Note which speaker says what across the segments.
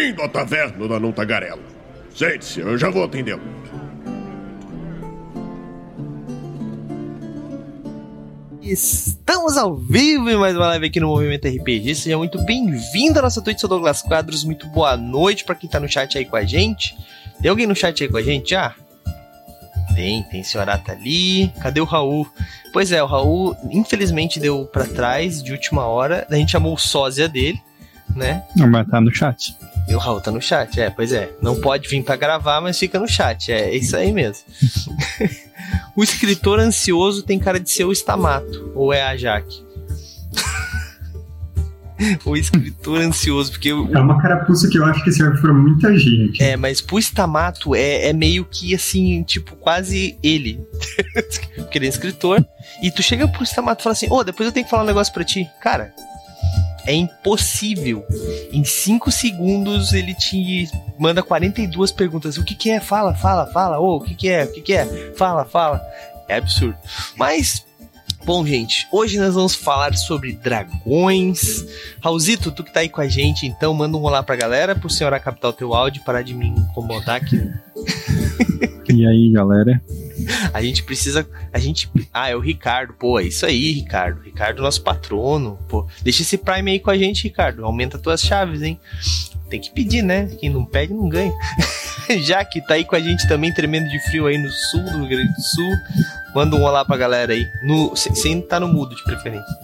Speaker 1: Bem-vindo à taverna da Não Tagarela. Sente-se, eu já vou atendê-lo.
Speaker 2: Estamos ao vivo em mais uma live aqui no Movimento RPG. Seja muito bem-vindo à nossa Twitch, sou Douglas Quadros. Muito boa noite para quem tá no chat aí com a gente. Tem alguém no chat aí com a gente já? Tem, tem senhorata ali. Cadê o Raul? Pois é, o Raul infelizmente deu para trás de última hora. A gente chamou o sósia dele, né?
Speaker 3: Não, mas tá no chat.
Speaker 2: E o Raul tá no chat, é, pois é. Não pode vir para gravar, mas fica no chat. É, é isso aí mesmo. o escritor ansioso tem cara de ser o Stamato, ou é a Jaque? o escritor ansioso, porque. O...
Speaker 4: É uma carapuça que eu acho que serve pra muita gente.
Speaker 2: É, mas pro Stamato é, é meio que assim, tipo, quase ele. porque ele é escritor. E tu chega pro Stamato e fala assim: Ô, oh, depois eu tenho que falar um negócio pra ti. Cara, é impossível. Em 5 segundos ele te manda 42 perguntas. O que, que é? Fala, fala, fala. Oh, o que, que é? O que, que é? Fala, fala. É absurdo. Mas Bom, gente, hoje nós vamos falar sobre dragões. Raulzito, tu que tá aí com a gente, então manda um olá pra galera, pro senhor captar o teu áudio, parar de me incomodar aqui.
Speaker 3: e aí, galera?
Speaker 2: A gente precisa. A gente. Ah, é o Ricardo. Pô, é isso aí, Ricardo. Ricardo, nosso patrono. Pô, deixa esse Prime aí com a gente, Ricardo. Aumenta tuas chaves, hein? Tem que pedir, né? Quem não pede, não ganha. Já que tá aí com a gente também, tremendo de frio aí no sul do Rio Grande do Sul. Manda um olá pra galera aí. No, sem tá no mudo, de preferência.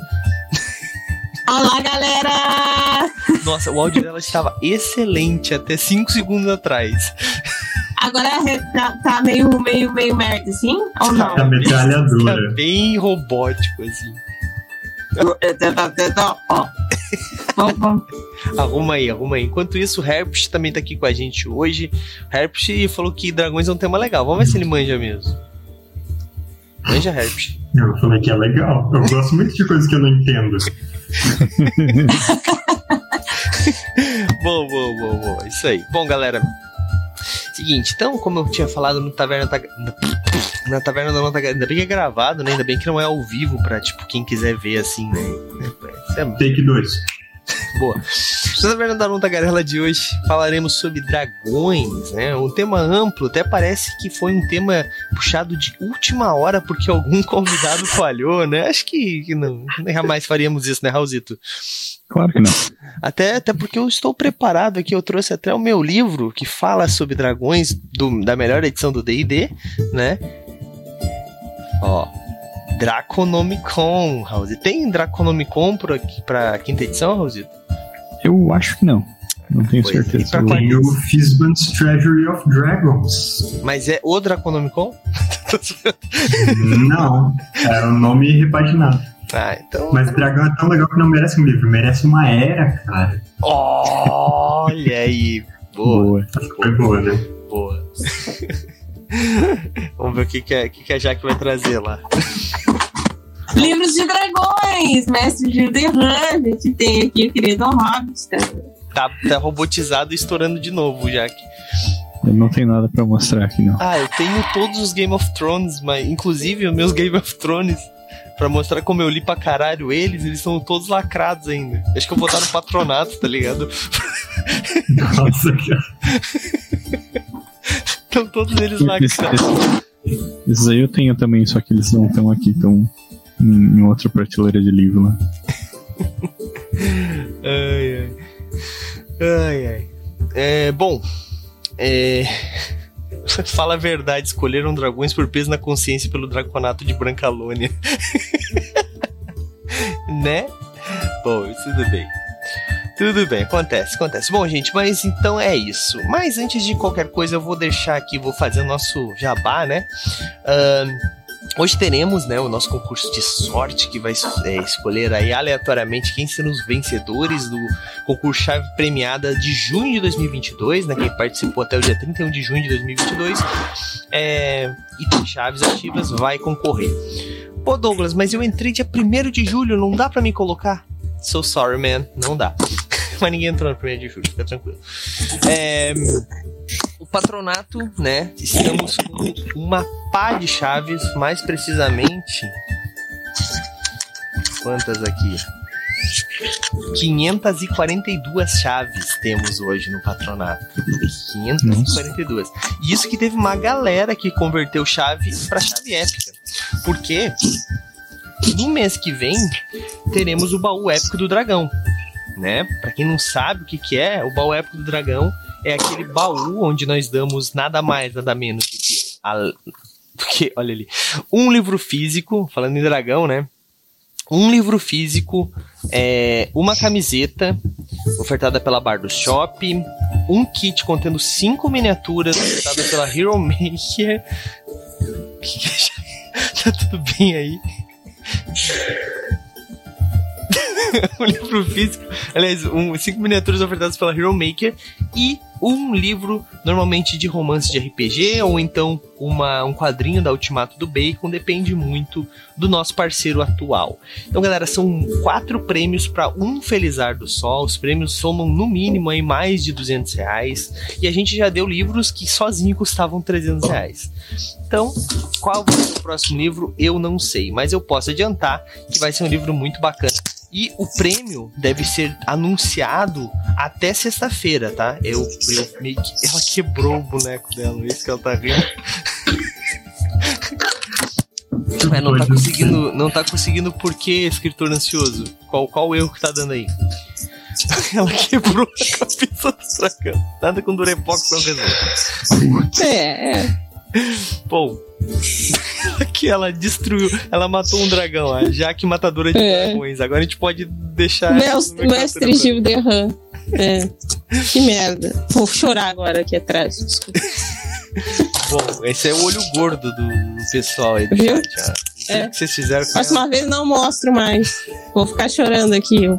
Speaker 5: Olá, galera!
Speaker 2: Nossa, o áudio dela estava excelente até 5 segundos atrás.
Speaker 5: Agora tá, tá, meio, meio, meio merda, assim? Ou não?
Speaker 4: Tá metralhadora.
Speaker 2: Tá bem robótico, assim. arruma aí, arruma aí. Enquanto isso, o Herpes também tá aqui com a gente hoje. Herpes falou que dragões é um tema legal. Vamos ver se ele manja mesmo. Manja Herpes.
Speaker 4: Eu falei que é legal. Eu gosto muito de coisas que eu não entendo.
Speaker 2: bom, bom, bom, bom. Isso aí. Bom, galera. Seguinte, então, como eu tinha falado no Taverna na Taverna da Nota ainda bem que é gravado, né? Ainda bem que não é ao vivo pra, tipo, quem quiser ver assim, né?
Speaker 4: É... Take 2.
Speaker 2: Boa. Na Taverna da Nota Garela de hoje falaremos sobre dragões, né? Um tema amplo, até parece que foi um tema puxado de última hora porque algum convidado falhou, né? Acho que, que não, jamais faríamos isso, né, Raulzito?
Speaker 3: Claro que não.
Speaker 2: Até, até porque eu estou preparado aqui, eu trouxe até o meu livro que fala sobre dragões do, da melhor edição do D&D, né? Ó, Draconomicon, House. Tem Draconomicon aqui, pra quinta edição, Raulzito?
Speaker 3: Eu acho que não. Não tenho pois certeza.
Speaker 4: Tem o Fizban's Treasury of Dragons.
Speaker 2: Mas é o Draconomicon?
Speaker 4: não, é um nome repaginado.
Speaker 2: Ah, então.
Speaker 4: Mas dragão é tão legal que não merece um livro, merece uma era, cara.
Speaker 2: Olha aí. Boa. boa.
Speaker 4: Foi boa, né?
Speaker 2: Boa. Vamos ver o que, que, a, que, que a Jaque vai trazer lá.
Speaker 5: Livros de dragões, mestre de The Hermit, tem aqui o querido Hobbit.
Speaker 2: Tá, tá robotizado e estourando de novo, Jaque.
Speaker 3: Eu não tenho nada para mostrar aqui, não.
Speaker 2: Ah, eu tenho todos os Game of Thrones, mas inclusive os meus Game of Thrones Pra mostrar como eu li pra caralho eles, eles são todos lacrados ainda. Acho que eu vou dar no patronato, tá ligado?
Speaker 4: Nossa, cara.
Speaker 2: Estão todos eles lacrados.
Speaker 3: Esses aí eu tenho também, só que eles não estão aqui, estão em, outra prateleira de livro lá.
Speaker 2: ai, ai. Ai, ai. É, bom, é... Fala a verdade, escolheram dragões por peso na consciência pelo draconato de Brancalônia. né? Bom, tudo bem. Tudo bem, acontece, acontece. Bom, gente, mas então é isso. Mas antes de qualquer coisa, eu vou deixar aqui, vou fazer o nosso jabá, né? Uh, Hoje teremos né, o nosso concurso de sorte que vai é, escolher aí aleatoriamente quem serão os vencedores do concurso Chave Premiada de junho de 2022, né? Quem participou até o dia 31 de junho de 2022 é, e tem chaves ativas vai concorrer. Pô, Douglas, mas eu entrei dia 1 de julho, não dá para me colocar? So sorry, man, não dá. mas ninguém entrou no 1 de julho, fica tranquilo. É o patronato, né? Estamos com uma pá de chaves, mais precisamente. Quantas aqui? 542 chaves temos hoje no patronato. 542. E isso que teve uma galera que converteu chave para chave épica. Porque no mês que vem teremos o baú épico do dragão, né? Para quem não sabe o que, que é, o baú épico do dragão é aquele baú onde nós damos nada mais, nada menos do que, a, do que olha ali, um livro físico, falando em dragão, né? Um livro físico, é, uma camiseta ofertada pela Bar do Shop, um kit contendo cinco miniaturas ofertada pela Hero Maker. tá tudo bem aí? um livro físico, aliás, um, cinco miniaturas ofertadas pela Hero Maker e um livro normalmente de romance de RPG ou então uma, um quadrinho da Ultimato do Bacon, depende muito do nosso parceiro atual. Então, galera, são quatro prêmios para um Felizar do Sol. Os prêmios somam no mínimo aí mais de 200 reais e a gente já deu livros que sozinho custavam 300 reais. Então, qual vai ser o próximo livro? Eu não sei, mas eu posso adiantar que vai ser um livro muito bacana e o prêmio deve ser anunciado até sexta-feira, tá? Eu, eu meio que. Ela quebrou o boneco dela, é isso que ela tá rindo. Mas não tá conseguindo. Não tá conseguindo por que, escritor ansioso? Qual, qual erro que tá dando aí? Ela quebrou a cabeça do dragão. Nada com Durepox não resolve.
Speaker 5: É, é.
Speaker 2: Bom, que ela destruiu, ela matou um dragão, a Jaque matadora de
Speaker 5: É.
Speaker 2: dragões. Agora a gente pode deixar.
Speaker 5: Mestre, mestre Gil Derran. É. Que merda. Vou chorar agora aqui atrás. Desculpa.
Speaker 2: Bom, esse é o olho gordo do pessoal aí do
Speaker 5: Viu?
Speaker 2: chat. ó. O
Speaker 5: É.
Speaker 2: que vocês fizeram com ela?
Speaker 5: Próxima vez não mostro mais. Vou ficar chorando aqui. ó.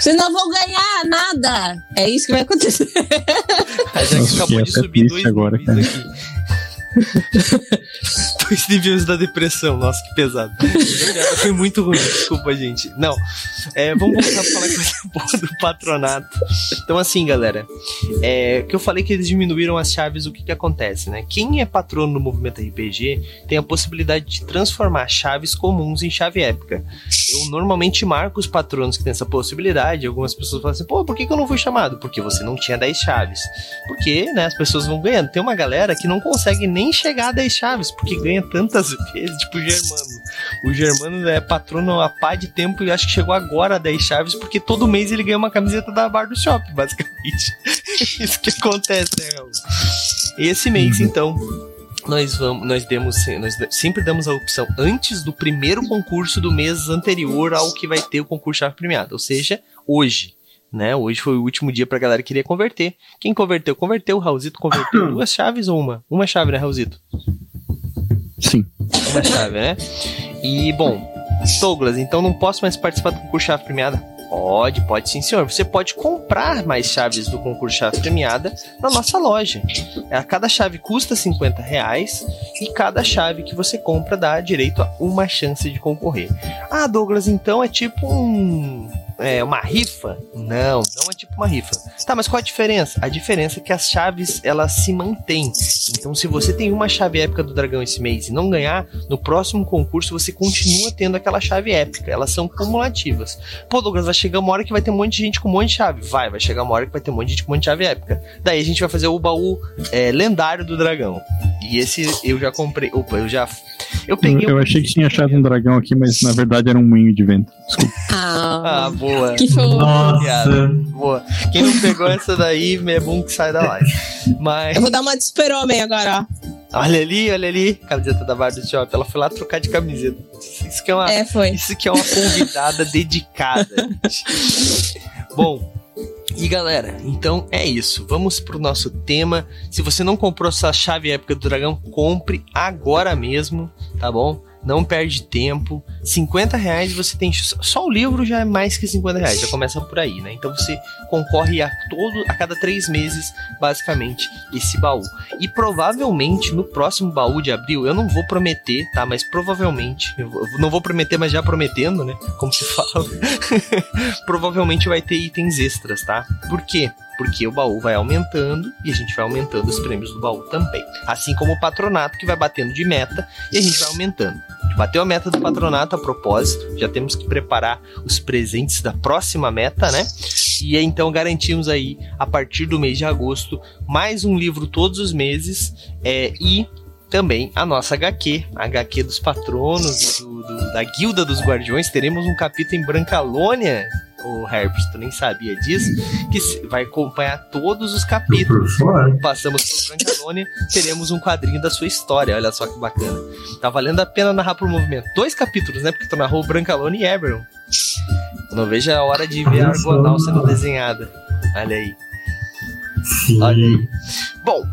Speaker 5: Vocês não vão ganhar nada. É isso que vai acontecer.
Speaker 2: A Jaque acabou de subir dois
Speaker 3: agora,
Speaker 2: aqui. dois níveis da depressão. Nossa, que pesado. Foi muito ruim, desculpa, gente. Não, é, vamos voltar pra falar coisa boa do patronato. Então, assim, galera, é, que eu falei que eles diminuíram as chaves, o que que acontece, né? Quem é patrono no movimento RPG tem a possibilidade de transformar chaves comuns em chave épica. Eu normalmente marco os patronos que têm essa possibilidade. Algumas pessoas falam assim, pô, por que, que eu não fui chamado? Porque você não tinha 10 chaves. Porque, né, as pessoas vão ganhando. Tem uma galera que não consegue nem chegar a 10 chaves, porque ganha tantas vezes, tipo o Germano. O Germano é patrono há pá de tempo e acho que chegou agora a 10 chaves, porque todo mês ele ganha uma camiseta da Bar do Shop, basicamente. Isso que acontece, né, Raul? Esse mês, então, nós vamos, nós demos, nós sempre damos a opção antes do primeiro concurso do mês anterior ao que vai ter o concurso chave premiada, ou seja, hoje. Né? Hoje foi o último dia pra galera que queria converter. Quem converteu, converteu. O Raulzito converteu duas chaves ou uma? Uma chave, né, Raulzito?
Speaker 3: Sim.
Speaker 2: Uma chave, né? E, bom, Douglas, então não posso mais participar do concurso chave premiada? Pode, pode sim, senhor. Você pode comprar mais chaves do concurso chave premiada na nossa loja. A cada chave custa 50 reais e cada chave que você compra dá direito a uma chance de concorrer. Ah, Douglas, então é tipo um. É uma rifa? Não, não é tipo uma rifa. Tá, mas qual a diferença? A diferença é que as chaves elas se mantêm. Então, se você tem uma chave épica do dragão esse mês e não ganhar, no próximo concurso você continua tendo aquela chave épica. Elas são cumulativas. Pô, Douglas, vai chegar uma hora que vai ter um monte de gente com um monte de chave. Vai, vai chegar uma hora que vai ter um monte de gente com um monte de chave épica. Daí a gente vai fazer o baú é, lendário do dragão. E esse eu já comprei. Opa, eu já. Eu peguei.
Speaker 3: Eu
Speaker 2: um-
Speaker 3: achei que tinha achado um dragão aqui, mas na verdade era um moinho de vento. Desculpa.
Speaker 2: Ah,
Speaker 5: Ah,
Speaker 2: boa.
Speaker 5: Que fofo.
Speaker 4: Nossa.
Speaker 2: Boa. Quem não pegou essa daí, é bom que sai da live. Mas.
Speaker 5: Eu vou dar uma de super-homem agora, ó.
Speaker 2: Olha ali, olha ali. Camiseta da Bar do Shop. Ela foi lá trocar de camiseta. Isso que é uma,
Speaker 5: É, foi.
Speaker 2: isso que é uma convidada dedicada. Bom. E galera, então é isso. Vamos pro nosso tema. Se você não comprou sua chave épica do dragão, compre agora mesmo, tá bom? Não perde tempo. 50 reais você tem. Só o livro já é mais que 50 reais, já começa por aí, né? Então você concorre a todo a cada três meses, basicamente, esse baú. E provavelmente no próximo baú de abril, eu não vou prometer, tá? Mas provavelmente, não vou prometer, mas já prometendo, né? Como se fala. provavelmente vai ter itens extras, tá? Por quê? Porque o baú vai aumentando e a gente vai aumentando os prêmios do baú também. Assim como o patronato que vai batendo de meta e a gente vai aumentando. Bateu a meta do patronato a propósito, já temos que preparar os presentes da próxima meta, né? E então garantimos aí, a partir do mês de agosto, mais um livro todos os meses é, e também a nossa HQ, a HQ dos patronos, do, do, da Guilda dos Guardiões. Teremos um capítulo em Brancalônia, o Herbert, tu nem sabia disso, que vai acompanhar todos os capítulos. Passamos por Brancalônia, teremos um quadrinho da sua história. Olha só que bacana. Tá valendo a pena narrar por movimento. Dois capítulos, né? Porque tu narrou Brancalônia e Eberron. Não vejo a hora de ver a Argonal sendo desenhada. Olha aí.
Speaker 4: Sim.
Speaker 2: Olha aí. Bom,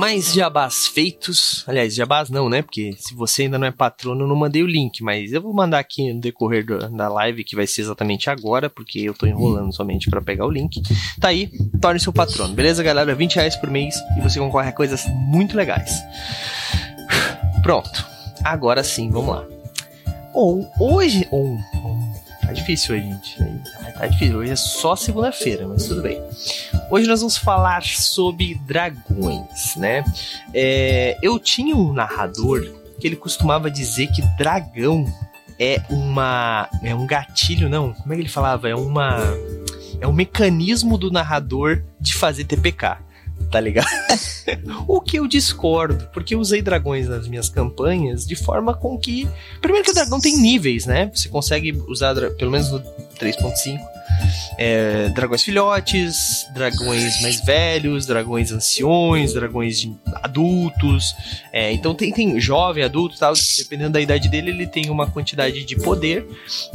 Speaker 2: mais jabás feitos. Aliás, jabás não, né? Porque se você ainda não é patrono, eu não mandei o link, mas eu vou mandar aqui no decorrer do, da live, que vai ser exatamente agora, porque eu tô enrolando somente para pegar o link. Tá aí, torne-se um patrono, beleza, galera? 20 reais por mês e você concorre a coisas muito legais. Pronto, agora sim, vamos lá. Bom, hoje. Oh, oh, tá difícil hoje, gente. Tá difícil, hoje é só segunda-feira, mas tudo bem. Hoje nós vamos falar sobre dragões, né? É, eu tinha um narrador que ele costumava dizer que dragão é uma é um gatilho, não? Como é que ele falava? É uma é um mecanismo do narrador de fazer TPK tá ligado? o que eu discordo, porque eu usei dragões nas minhas campanhas de forma com que. Primeiro que o dragão tem níveis, né? Você consegue usar, pelo menos no 3.5, é, dragões filhotes, dragões mais velhos, dragões anciões, dragões adultos. É, então tem, tem jovem, adulto tal. Dependendo da idade dele, ele tem uma quantidade de poder.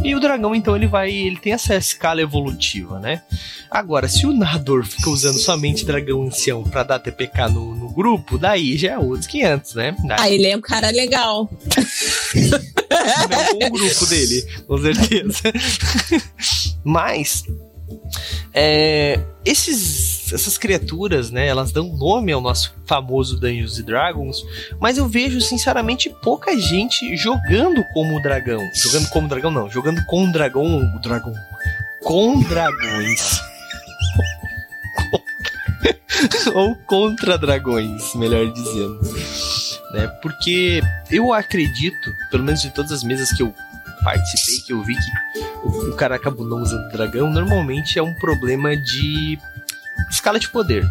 Speaker 2: E o dragão, então, ele vai. Ele tem essa escala evolutiva, né? Agora, se o narrador fica usando somente dragão ancião pra dar TPK no, no grupo, daí já é outros 500, né? Daí...
Speaker 5: Ah, ele é um cara legal.
Speaker 2: Não o grupo dele, com certeza. Mas é, esses, essas criaturas, né, elas dão nome ao nosso famoso Dungeons Dragons, mas eu vejo, sinceramente, pouca gente jogando como dragão. Jogando como dragão, não, jogando com dragão, dragão, com dragões. Ou contra dragões, melhor dizendo. Né? Porque eu acredito, pelo menos de todas as mesas que eu participei, que eu vi que o, o cara acabou não usando dragão, normalmente é um problema de escala de poder.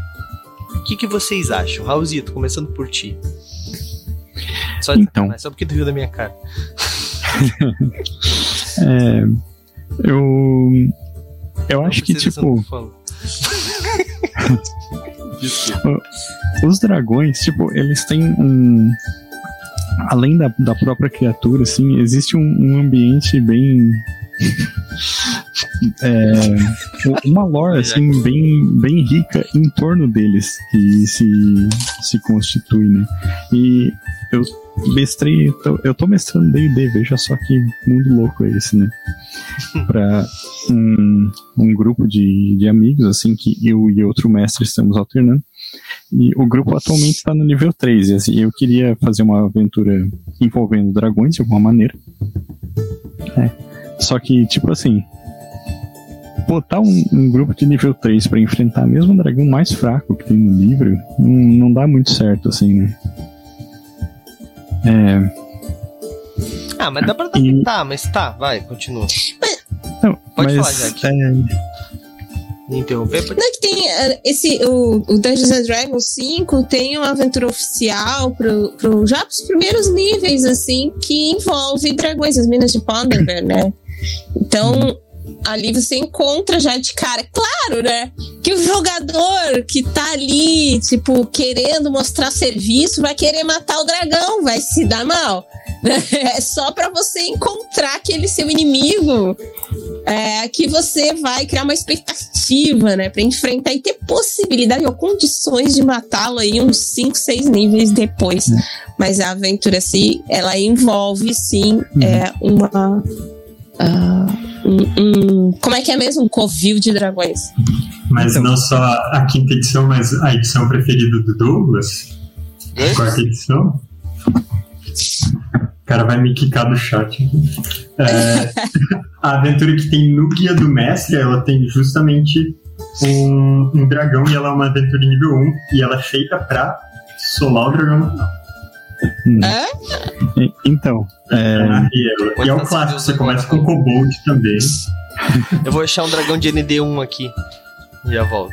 Speaker 2: O que, que vocês acham? Raulzito, começando por ti. Só,
Speaker 3: então.
Speaker 2: só porque tu viu da minha cara.
Speaker 3: é, eu. Eu acho que, tipo. os dragões, tipo, eles têm um além da, da própria criatura, assim, existe um, um ambiente bem. É, uma lore assim bem, bem rica em torno deles que se, se constitui, né? E eu mestrei, eu tô mestrando D&D, veja só que mundo louco é esse, né? Pra um, um grupo de, de amigos, assim, que eu e outro mestre estamos alternando. E o grupo atualmente está no nível 3. E assim, eu queria fazer uma aventura envolvendo dragões de alguma maneira. É. Só que, tipo assim. Botar um, um grupo de nível 3 para enfrentar mesmo o dragão mais fraco que tem no livro não, não dá muito certo, assim, né? É.
Speaker 2: Ah, mas dá pra adaptar, e... mas tá, vai, continua.
Speaker 3: Não,
Speaker 2: Pode
Speaker 3: mas,
Speaker 2: falar, Jack.
Speaker 3: É
Speaker 2: me interromper? Pode...
Speaker 5: Não, é que tem uh, esse, o, o Dungeons and Dragons 5 tem uma aventura oficial pro, pro, já pros primeiros níveis, assim, que envolve dragões, as minas de Ponderberg, né? Então, ali você encontra já de cara, claro, né? Que o jogador que tá ali, tipo, querendo mostrar serviço, vai querer matar o dragão, vai se dar mal. É só para você encontrar aquele seu inimigo é, que você vai criar uma expectativa, né? Pra enfrentar e ter possibilidade ou condições de matá-lo aí uns 5, 6 níveis depois. É. Mas a aventura, assim, ela envolve, sim, uhum. é, uma. Uh, um, um, como é que é mesmo? Um covil de dragões.
Speaker 4: Mas então. não só a quinta edição, mas a edição preferida do Douglas? A quarta edição? O cara vai me quicar do chat. É, a aventura que tem no Guia do Mestre, ela tem justamente um, um dragão e ela é uma aventura nível 1 e ela é feita pra solar o dragão
Speaker 3: Hum.
Speaker 5: É?
Speaker 3: E- Então, é,
Speaker 4: Ah, e é-
Speaker 2: Pode
Speaker 4: e é o clássico, você
Speaker 2: do
Speaker 4: começa com Kobold também.
Speaker 2: Eu vou achar um dragão de ND1 aqui. E já volto.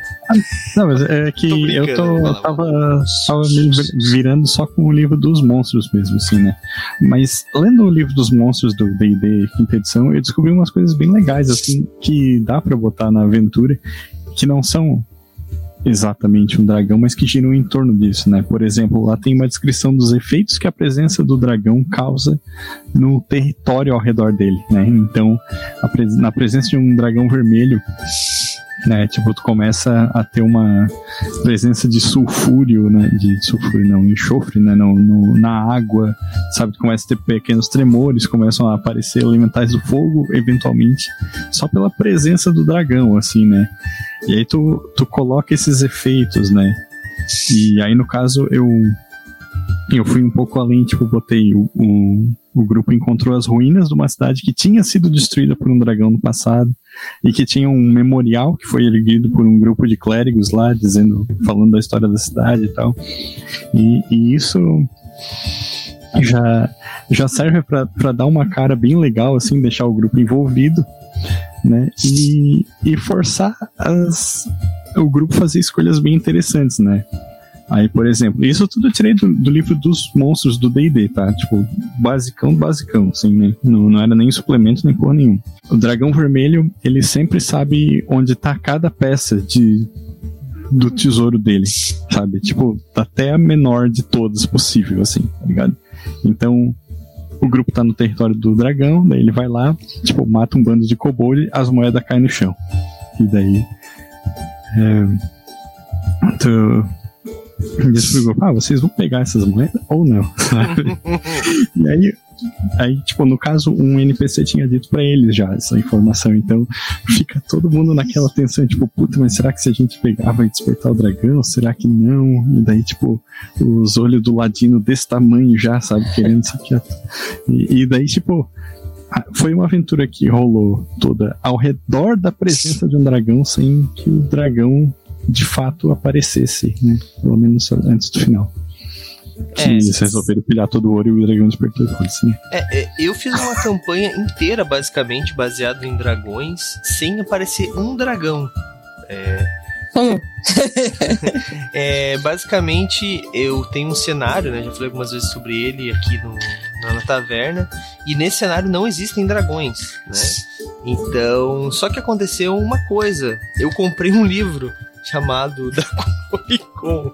Speaker 3: Não, mas é que
Speaker 2: Tô
Speaker 3: eu tô,
Speaker 2: fala,
Speaker 3: tava, tava me vir- virando só com o livro dos monstros mesmo, assim, né? Mas lendo o livro dos monstros do D&D quinta edição, eu descobri umas coisas bem legais, assim, que dá pra botar na aventura, que não são exatamente um dragão, mas que giram em torno disso, né? Por exemplo, lá tem uma descrição dos efeitos que a presença do dragão causa no território ao redor dele, né? Então, pres- na presença de um dragão vermelho, né? Tipo, tu começa a ter uma presença de sulfúrio, né? De sulfúrio, não, enxofre, né? No, no- na água, sabe? Tu começa a ter pequenos tremores, começam a aparecer elementais do fogo, eventualmente, só pela presença do dragão, assim, né? E aí tu, tu coloca esses efeitos, né? E aí, no caso, eu eu fui um pouco além, tipo, botei o, o, o grupo encontrou as ruínas de uma cidade que tinha sido destruída por um dragão no passado e que tinha um memorial que foi erguido por um grupo de clérigos lá, dizendo, falando da história da cidade e tal. E, e isso já, já serve para dar uma cara bem legal, assim, deixar o grupo envolvido, né? E, e forçar as, o grupo fazer escolhas bem interessantes, né? Aí, por exemplo, isso tudo eu tirei do, do livro dos monstros do D&D, tá? Tipo, basicão, basicão, assim, né? Não, não era nem suplemento, nem porra nenhuma. O dragão vermelho, ele sempre sabe onde tá cada peça de do tesouro dele, sabe? Tipo, até a menor de todas possível, assim, tá ligado? Então, o grupo tá no território do dragão, daí ele vai lá, tipo, mata um bando de kobold, as moedas caem no chão. E daí... É, tu, disse pro grupo, ah, vocês vão pegar essas moedas ou não? sabe? e aí, aí, tipo, no caso, um NPC tinha dito pra eles já essa informação, então fica todo mundo naquela tensão, tipo, puta, mas será que se a gente pegar vai despertar o dragão? Será que não? E daí, tipo, os olhos do ladino desse tamanho já, sabe, querendo se quieto. E, e daí, tipo, foi uma aventura que rolou toda ao redor da presença de um dragão sem que o dragão de fato aparecesse, né? Pelo menos antes do final.
Speaker 2: É.
Speaker 3: Que eles resolveram pilhar todo o ouro e o dragão despertou né?
Speaker 2: É, é, eu fiz uma campanha inteira, basicamente, baseada em dragões, sem aparecer um dragão.
Speaker 5: Como?
Speaker 2: É, basicamente, eu tenho um cenário, né? Já falei algumas vezes sobre ele aqui no, na, na taverna. E nesse cenário não existem dragões, né? Então, só que aconteceu uma coisa. Eu comprei um livro chamado Draconicon.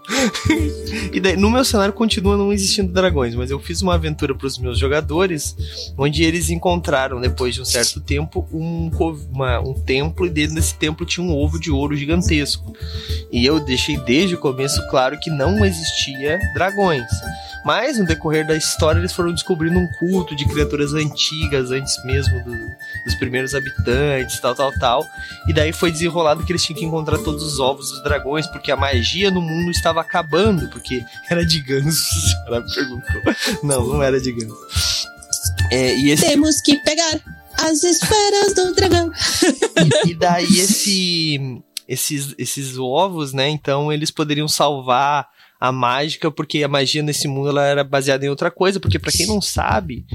Speaker 2: e daí, no meu cenário continua não existindo dragões, mas eu fiz uma aventura para os meus jogadores, onde eles encontraram, depois de um certo tempo, um, uma- um templo, e dentro desse templo tinha um ovo de ouro gigantesco. E eu deixei desde o começo claro que não existia dragões. Mas no decorrer da história eles foram descobrindo um culto de criaturas antigas, antes mesmo do- dos primeiros habitantes, tal, tal, tal. E daí foi desenrolado que eles tinham que encontrar todos os ovos dos dragões, porque a magia no mundo estava acabando, porque era de ganso. Ela perguntou. Não, não era de ganso. É, e esse
Speaker 5: Temos que pegar as esferas do dragão.
Speaker 2: e daí esse, esses, esses ovos, né? Então eles poderiam salvar a mágica, porque a magia nesse mundo ela era baseada em outra coisa. Porque pra quem não sabe,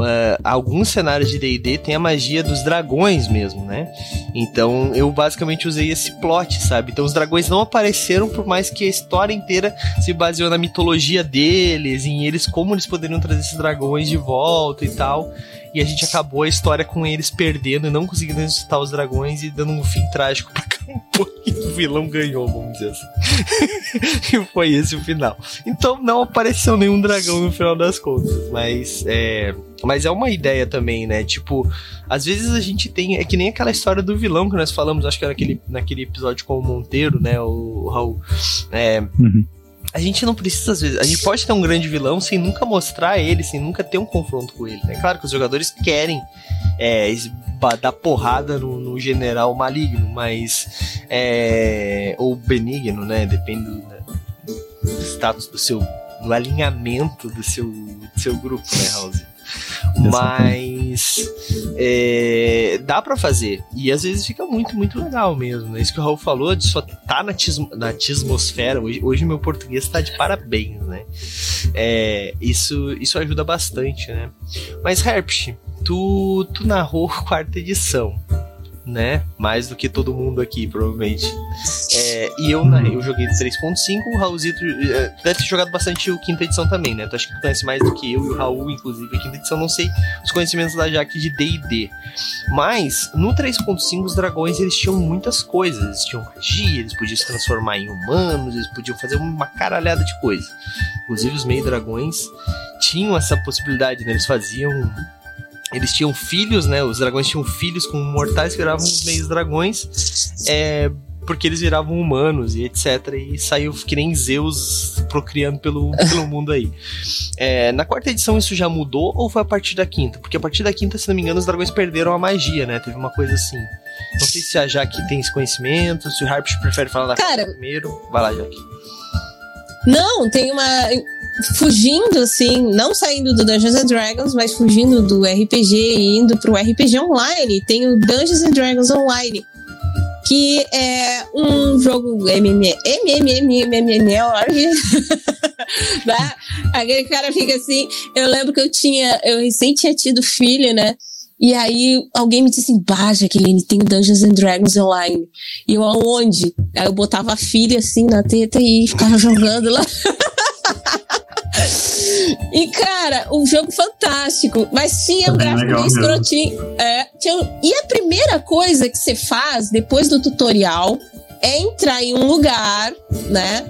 Speaker 2: eh, alguns cenários de D&D tem a magia dos dragões mesmo, né? Então eu basicamente usei esse plot, sabe? Então os dragões não apareceram por mais que a história inteira se baseou na mitologia deles, em eles como eles poderiam trazer esses dragões de volta e tal. E a gente acabou a história com eles perdendo e não conseguindo ressuscitar os dragões e dando um fim trágico pra campanha. O vilão ganhou, vamos dizer assim. e foi esse o final. Então não apareceu nenhum dragão no final das contas. Mas é. Mas é uma ideia também, né? Tipo, às vezes a gente tem. É que nem aquela história do vilão que nós falamos, acho que era naquele, naquele episódio com o Monteiro, né? O Raul. É,
Speaker 3: Uhum.
Speaker 2: A gente não precisa, às vezes. A gente pode ter um grande vilão sem nunca mostrar ele, sem nunca ter um confronto com ele, né? Claro que os jogadores querem é, dar porrada no, no general maligno, mas. É, ou benigno, né? Depende do, do status do seu. do alinhamento do seu seu grupo, né, Raulzito? Mas é, dá para fazer. E às vezes fica muito, muito legal mesmo. Né? Isso que o Raul falou de só tá na, tismo, na atmosfera. Hoje, hoje meu português tá de parabéns, né? É, isso, isso ajuda bastante, né? Mas, Herpst, tu, tu narrou quarta edição né? Mais do que todo mundo aqui, provavelmente. É, e eu, né, eu joguei de 3.5, o Raulzito é, deve ter jogado bastante o quinta edição também, né? Tu acho que tu conhece mais do que eu e o Raul, inclusive. A quinta edição, não sei os conhecimentos da Jaque de D&D. Mas, no 3.5, os dragões, eles tinham muitas coisas. Eles tinham magia, eles podiam se transformar em humanos, eles podiam fazer uma caralhada de coisas. Inclusive, os meio-dragões tinham essa possibilidade, né? Eles faziam eles tinham filhos, né? Os dragões tinham filhos com mortais que viravam os meios dragões. É, porque eles viravam humanos e etc. E saiu que nem Zeus procriando pelo, pelo mundo aí. É, na quarta edição isso já mudou ou foi a partir da quinta? Porque a partir da quinta, se não me engano, os dragões perderam a magia, né? Teve uma coisa assim. Não sei se a Jaque tem esse conhecimento, se o Harpish prefere falar da
Speaker 5: Cara,
Speaker 2: primeiro. Vai lá, Jaque.
Speaker 5: Não, tem uma fugindo, assim, não saindo do Dungeons and Dragons, mas fugindo do RPG e indo pro RPG Online, tem o Dungeons and Dragons Online, que é um jogo MMMMMML, né? Aquele cara fica assim, eu lembro que eu tinha, eu recém tinha tido filho, né? E aí alguém me disse assim, bah, Jaqueline, tem Dungeons and Dragons Online. E eu, aonde? Aí eu botava a filha assim na teta e ficava jogando lá. E, cara, um jogo fantástico. Mas tinha um gráfico bem escrotinho. É, tinha, e a primeira coisa que você faz depois do tutorial é entrar em um lugar, né?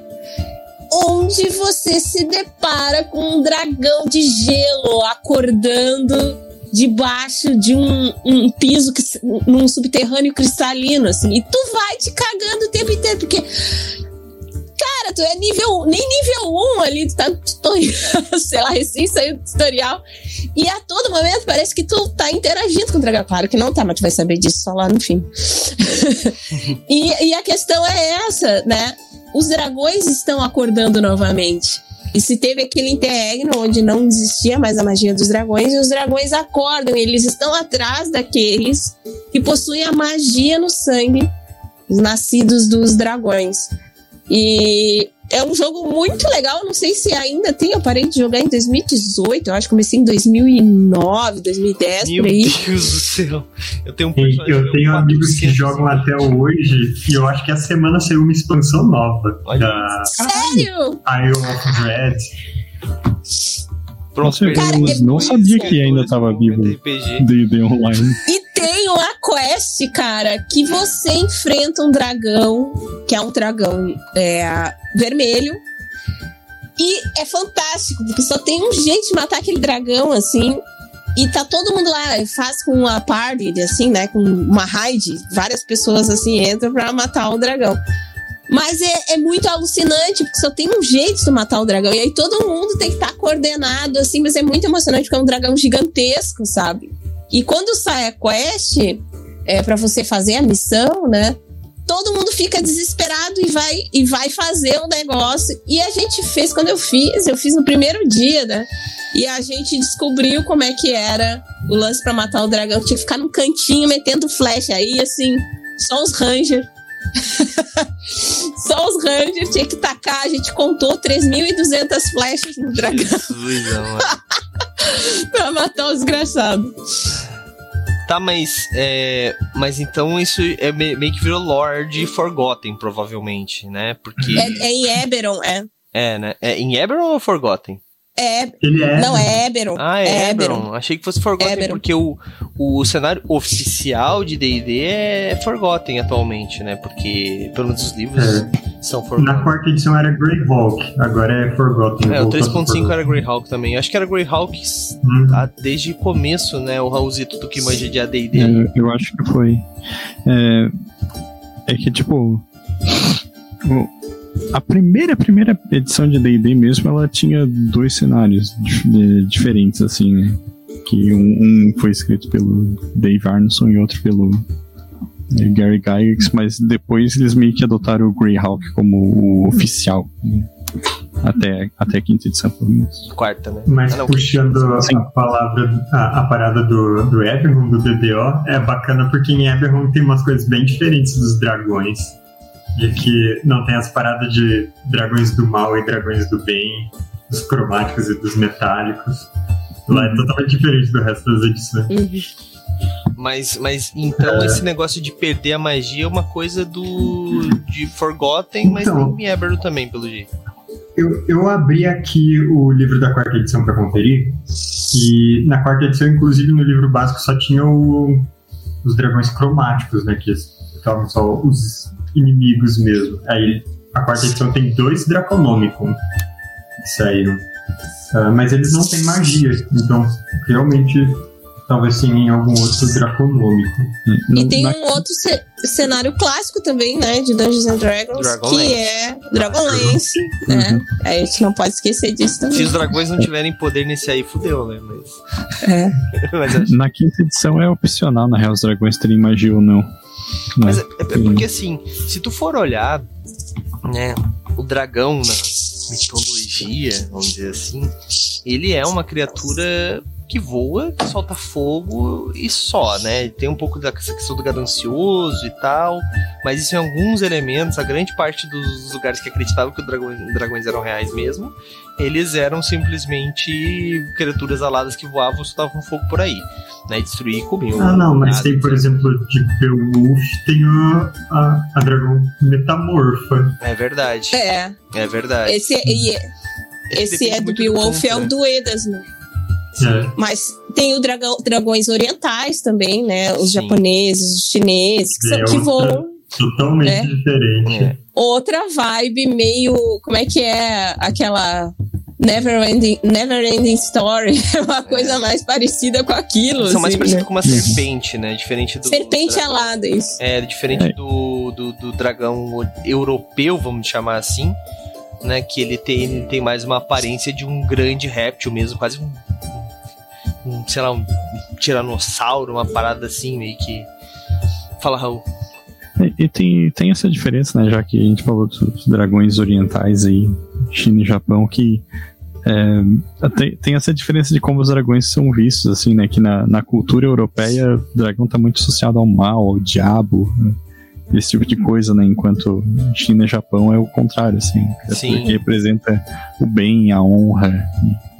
Speaker 5: Onde você se depara com um dragão de gelo acordando debaixo de um, um piso, num subterrâneo cristalino, assim. E tu vai te cagando o tempo inteiro, porque cara, tu é nível, nem nível 1 ali, tu tá sei lá, recém saiu do tutorial. E a todo momento parece que tu tá interagindo com o dragão. Claro que não tá, mas tu vai saber disso só lá no fim. e, e a questão é essa, né? Os dragões estão acordando novamente. E se teve aquele interregno onde não existia mais a magia dos dragões, e os dragões acordam, eles estão atrás daqueles que possuem a magia no sangue, os nascidos dos dragões. E é um jogo muito legal. Não sei se ainda tem. Eu parei de jogar em 2018. Eu acho que comecei em 2009, 2010,
Speaker 2: Meu
Speaker 5: por aí.
Speaker 2: Meu Deus do céu. Eu tenho, um
Speaker 4: eu tenho amigos que jogam até hoje. E eu acho que a semana saiu uma expansão nova.
Speaker 2: Olha.
Speaker 4: Da
Speaker 5: Sério?
Speaker 4: Isle of Dread.
Speaker 3: Pronto, Cara, eu não sabia que ainda tava vivo D&D Online.
Speaker 5: E quest, cara, que você enfrenta um dragão, que é um dragão é, vermelho, e é fantástico, porque só tem um jeito de matar aquele dragão, assim, e tá todo mundo lá, faz com uma party, assim, né, com uma raid, várias pessoas, assim, entram pra matar o dragão. Mas é, é, muito alucinante, porque só tem um jeito de matar o dragão. E aí todo mundo tem que estar tá coordenado, assim, mas é muito emocionante porque é um dragão gigantesco, sabe? E quando sai a quest, é para você fazer a missão, né? Todo mundo fica desesperado e vai e vai fazer o negócio. E a gente fez quando eu fiz, eu fiz no primeiro dia, né? E a gente descobriu como é que era o lance para matar o dragão. Tinha que ficar num cantinho metendo flecha aí, assim, só os rangers Só os Rangers tinha que tacar. A gente contou 3.200 flechas no dragão. pra matar os desgraçados.
Speaker 2: Tá, mas. É, mas então isso é meio que virou Lord Forgotten, provavelmente, né? Porque.
Speaker 5: É, é em Eberron, é.
Speaker 2: É, né? É em Eberron ou Forgotten?
Speaker 5: É. Ele é. Não, é Eberron.
Speaker 2: Ah, é, é Eberron. Eberron. Achei que fosse Forgotten, Eberron. porque o, o cenário oficial de DD é Forgotten atualmente, né? Porque, pelo menos os livros é. são Forgotten.
Speaker 4: Na quarta edição era Greyhawk, agora é Forgotten.
Speaker 2: É, o 3.5 era Greyhawk também. Acho que era Greyhawk hum. desde o começo, né? O Raulzito do que manja de ADD.
Speaker 3: É, eu acho que foi. É, é que, tipo. O, a primeira, primeira edição de D&D mesmo, ela tinha dois cenários diferentes, assim, né? Que um, um, foi escrito pelo Dave Arneson e outro pelo é, Gary Gygax, mas depois eles meio que adotaram o Greyhawk como o oficial. Até, até a quinta edição, pelo menos.
Speaker 2: Quarta, né?
Speaker 4: Mas
Speaker 2: Ah, não,
Speaker 4: puxando
Speaker 3: Sim.
Speaker 4: a palavra, a, a parada do, do Eberron, do BDO, é bacana porque em Eberron tem umas coisas bem diferentes dos dragões. De que não tem as paradas de dragões do mal e dragões do bem, dos cromáticos e dos metálicos. Lá é totalmente diferente do resto das edições.
Speaker 2: Mas, mas então
Speaker 4: É.
Speaker 2: esse negócio de perder a magia é uma coisa do de Forgotten, mas
Speaker 4: Então.
Speaker 2: tem em Eberron também, pelo jeito.
Speaker 4: Eu, eu abri aqui o livro da quarta edição para conferir. E na quarta edição, inclusive no livro básico, só tinha o- os dragões cromáticos, né? Que estavam só os inimigos mesmo. Aí a quarta edição tem dois Draconomicon que saíram. Ah, mas eles não têm magia, então realmente talvez sim em algum outro Draconômico.
Speaker 5: E
Speaker 3: No-
Speaker 5: tem
Speaker 3: na-
Speaker 5: um outro ce- cenário clássico também, né? De Dungeons and Dragons,
Speaker 2: Dragonlance.
Speaker 5: que é Dragonlance, né?
Speaker 3: Uhum.
Speaker 5: A gente não pode esquecer disso
Speaker 2: Se
Speaker 5: também.
Speaker 2: os dragões não tiverem poder nesse aí, fudeu, né? Mas,
Speaker 5: É.
Speaker 2: mas, acho-
Speaker 3: Na quinta edição é opcional, na real, os dragões terem magia ou não. Né?
Speaker 2: mas é, é porque assim, se tu for olhar, né, o dragão na mitologia, vamos dizer assim, ele é uma criatura que voa, que solta fogo e só, né? Tem um pouco dessa questão do ganancioso e tal, mas isso em alguns elementos, a grande parte dos lugares que acreditavam que os dragões, dragões eram reais mesmo, eles eram simplesmente criaturas aladas que voavam e soltavam fogo por aí, né? E destruir e comer.
Speaker 4: Ah, não, mas
Speaker 2: nada,
Speaker 4: tem, por exemplo, de Beowulf, tem a, a, a dragão metamorfa.
Speaker 2: É verdade,
Speaker 5: É.
Speaker 2: é verdade.
Speaker 5: Esse, e- esse é do Beowulf, é o do Edas, né?
Speaker 4: É.
Speaker 5: Mas tem o dragão, dragões orientais também, né? Os
Speaker 2: Sim.
Speaker 5: japoneses, os chineses, que, são,
Speaker 4: É
Speaker 5: que voam.
Speaker 4: Totalmente
Speaker 5: É.
Speaker 4: diferente.
Speaker 2: É.
Speaker 5: Outra vibe meio. Como é que é aquela. Never ending, never ending story. É uma coisa mais parecida com aquilo.
Speaker 2: São mais
Speaker 5: assim,
Speaker 2: parecidos
Speaker 5: né?
Speaker 2: com uma serpente, né? Diferente do.
Speaker 5: Serpente
Speaker 2: dra-
Speaker 5: alada, isso.
Speaker 2: É, diferente
Speaker 3: É.
Speaker 2: Do, do, do dragão europeu, vamos chamar assim, né? Que ele tem, ele tem mais uma aparência de um grande réptil mesmo, quase um, um sei lá, um tiranossauro, uma parada assim, meio que. Fala, Raul.
Speaker 3: E, e tem, tem essa diferença, né? Já que a gente falou dos dragões orientais aí, China e Japão, que é, tem, tem essa diferença de como os dragões são vistos, assim, né? Que na, na cultura europeia, o dragão tá muito associado ao mal, ao diabo, né, esse tipo de coisa, né? Enquanto China e Japão é o contrário, assim. criatura
Speaker 2: Sim.
Speaker 3: Que representa o bem, a honra e,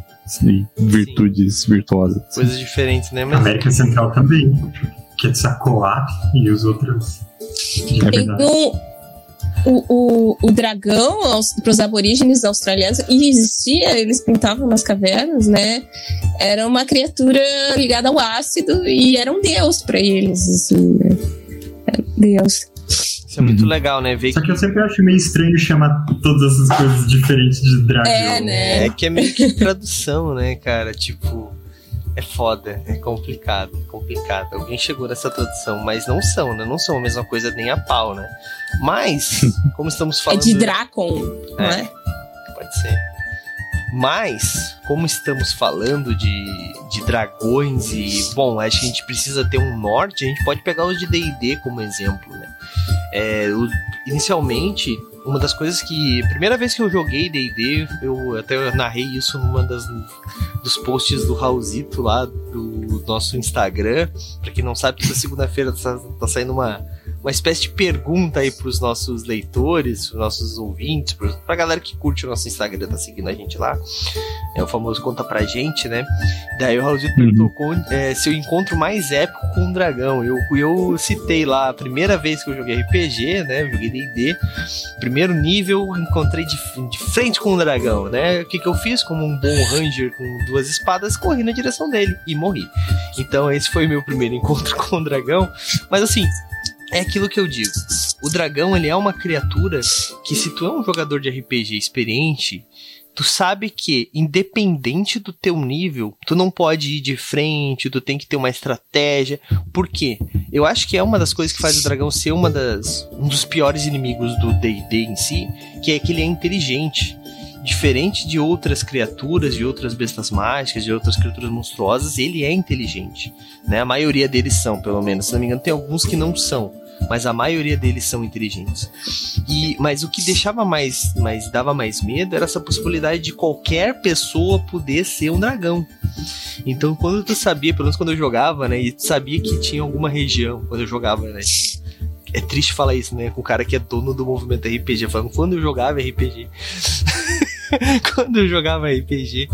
Speaker 3: e virtudes virtuosas. assim.
Speaker 2: Coisas diferentes, né? Mas
Speaker 4: América Central também. Quetzalcoatl e os outros. De
Speaker 3: É
Speaker 5: um. O, o, o dragão, para os aborígenes australianos, e existia, eles pintavam nas cavernas, né? Era uma criatura ligada ao ácido e era um deus para eles, assim, né? Deus.
Speaker 2: Isso é muito
Speaker 3: Uhum.
Speaker 2: legal, né? Ver
Speaker 4: Só
Speaker 2: que
Speaker 4: que eu sempre acho meio estranho chamar todas essas coisas diferentes de dragão.
Speaker 5: É, né?
Speaker 2: É que é meio que tradução, né, cara? Tipo, é foda, é complicado, é complicado. Alguém chegou nessa tradução, mas não são, né? Não são a mesma coisa nem a pau, né? Mas, como estamos
Speaker 5: É
Speaker 2: falando.
Speaker 5: de Dracon, não
Speaker 2: É.
Speaker 5: é?
Speaker 2: Pode ser. Mas, como estamos falando de, de dragões e, bom, acho que a gente precisa ter um norte, a gente pode pegar os de D&D como exemplo, né? É, inicialmente, uma das coisas que... Primeira vez que eu joguei D&D, eu até narrei isso numa das dos posts do Raulzito lá, do nosso Instagram. Pra quem não sabe, toda segunda-feira tá, tá saindo uma, uma espécie de pergunta aí pros nossos leitores, pros nossos ouvintes, pros, pra galera que curte o nosso Instagram, tá seguindo a gente lá. É o famoso conta pra gente, né? Daí o Raulzito
Speaker 3: Uhum.
Speaker 2: perguntou com- é, se eu encontro mais épico com um dragão. Eu, eu citei lá a primeira vez que eu joguei RPG, né? Joguei D&D. Primeiro nível, encontrei de, de frente com um dragão, né? O que, que eu fiz? Como um bom ranger com duas espadas, corri na direção dele e morri. Então esse foi o meu primeiro encontro com o dragão. Mas assim, é aquilo que eu digo. O dragão, ele é uma criatura que se tu é um jogador de RPG experiente, tu sabe que independente do teu nível, tu não pode ir de frente, tu tem que ter uma estratégia. Por quê? Eu acho que é uma das coisas que faz o dragão ser uma das, um dos piores inimigos do D&D em si, que é que ele é inteligente. diferente de outras criaturas, de outras bestas mágicas, de outras criaturas monstruosas, ele é inteligente, né? A maioria deles são, pelo menos. Se não me engano, tem alguns que não são, mas a maioria deles são inteligentes. E mas o que deixava mais, mais dava mais medo era essa possibilidade de qualquer pessoa poder ser um dragão. Então, quando tu sabia, pelo menos quando eu jogava, né, e tu sabia que tinha alguma região, quando eu jogava, né, é triste falar isso, né? Com o cara que é dono do movimento RPG, falando quando eu jogava RPG. quando eu jogava RPG,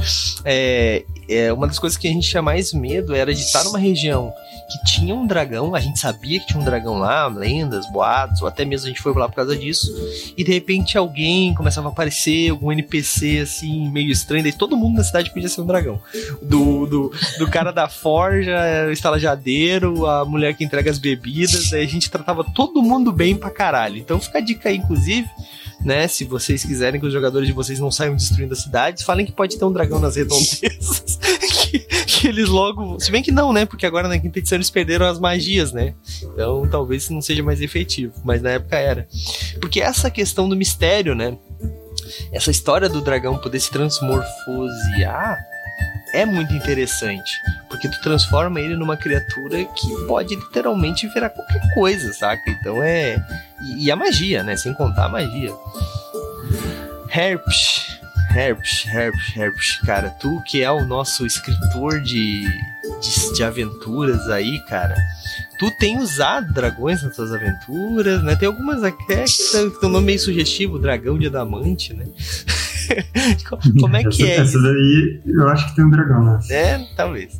Speaker 2: é, é, uma das coisas que a gente tinha mais medo era de estar numa região que tinha um dragão, a gente sabia que tinha um dragão lá, lendas, boatos, ou até mesmo a gente foi lá por causa disso, e de repente alguém começava a aparecer, algum NPC assim, meio estranho, daí todo mundo na cidade podia ser um dragão. Do, do, do cara da forja, o estalajadeiro, a mulher que entrega as bebidas, daí a gente tratava todo mundo bem pra caralho. Então fica a dica aí, inclusive, né? Se vocês quiserem que os jogadores de vocês não saiam destruindo as cidades, falem que pode ter um dragão nas redondezas. que, que, eles logo. Se bem que não, né? Porque agora na quinta edição eles perderam as magias, né? Então talvez não seja mais efetivo. Mas na época era. Porque essa questão do mistério, né? Essa história do dragão poder se transmorfosear é muito interessante. Porque tu transforma ele numa criatura que pode literalmente virar qualquer coisa, saca? Então é. E, e a magia, né? Sem contar a magia. Herpes. Herpes, Herpes, Herpes. Cara, tu que é o nosso escritor de, de, de aventuras aí, cara tu tem usado dragões nas tuas aventuras, né? Tem algumas até que tem um nome meio sugestivo, dragão de adamante, né? Como é que
Speaker 4: essa,
Speaker 2: é?
Speaker 4: Essa daí eu acho que tem um dragão, né?
Speaker 2: É, talvez.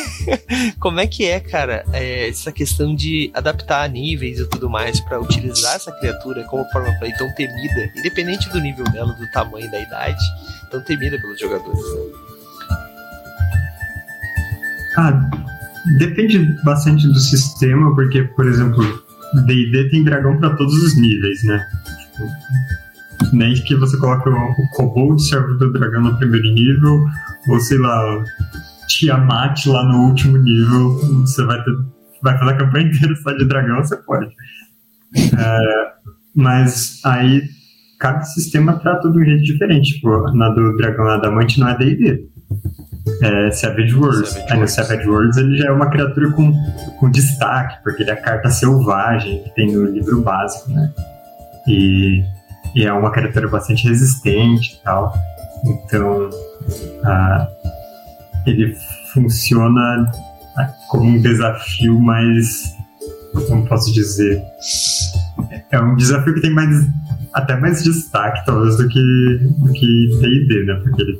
Speaker 2: Como é que é, cara, é, essa questão de adaptar níveis e tudo mais para utilizar essa criatura como forma play tão temida, independente do nível dela, do tamanho, da idade, tão temida pelos jogadores?
Speaker 4: Ah, depende bastante do sistema, porque, por exemplo, D&D tem dragão para todos os níveis, né? Tipo, nem que você coloque o, o Kobold serve do dragão no primeiro nível, ou sei lá, Tiamat lá no último nível, você vai, ter, vai fazer a campanha inteira só de dragão, você pode. É, mas aí cada sistema trata de um jeito diferente. Tipo, na do dragão adamante não é D&D. É Savage Worlds. Savage aí no Savage Worlds ele já é uma criatura com, com destaque, porque ele é a carta selvagem que tem no livro básico, né? E, e é uma criatura bastante resistente e tal. Então, ele funciona como um desafio mais. Como posso dizer? É um desafio que tem mais até mais destaque, talvez, do que do que D&D, né? Porque ele,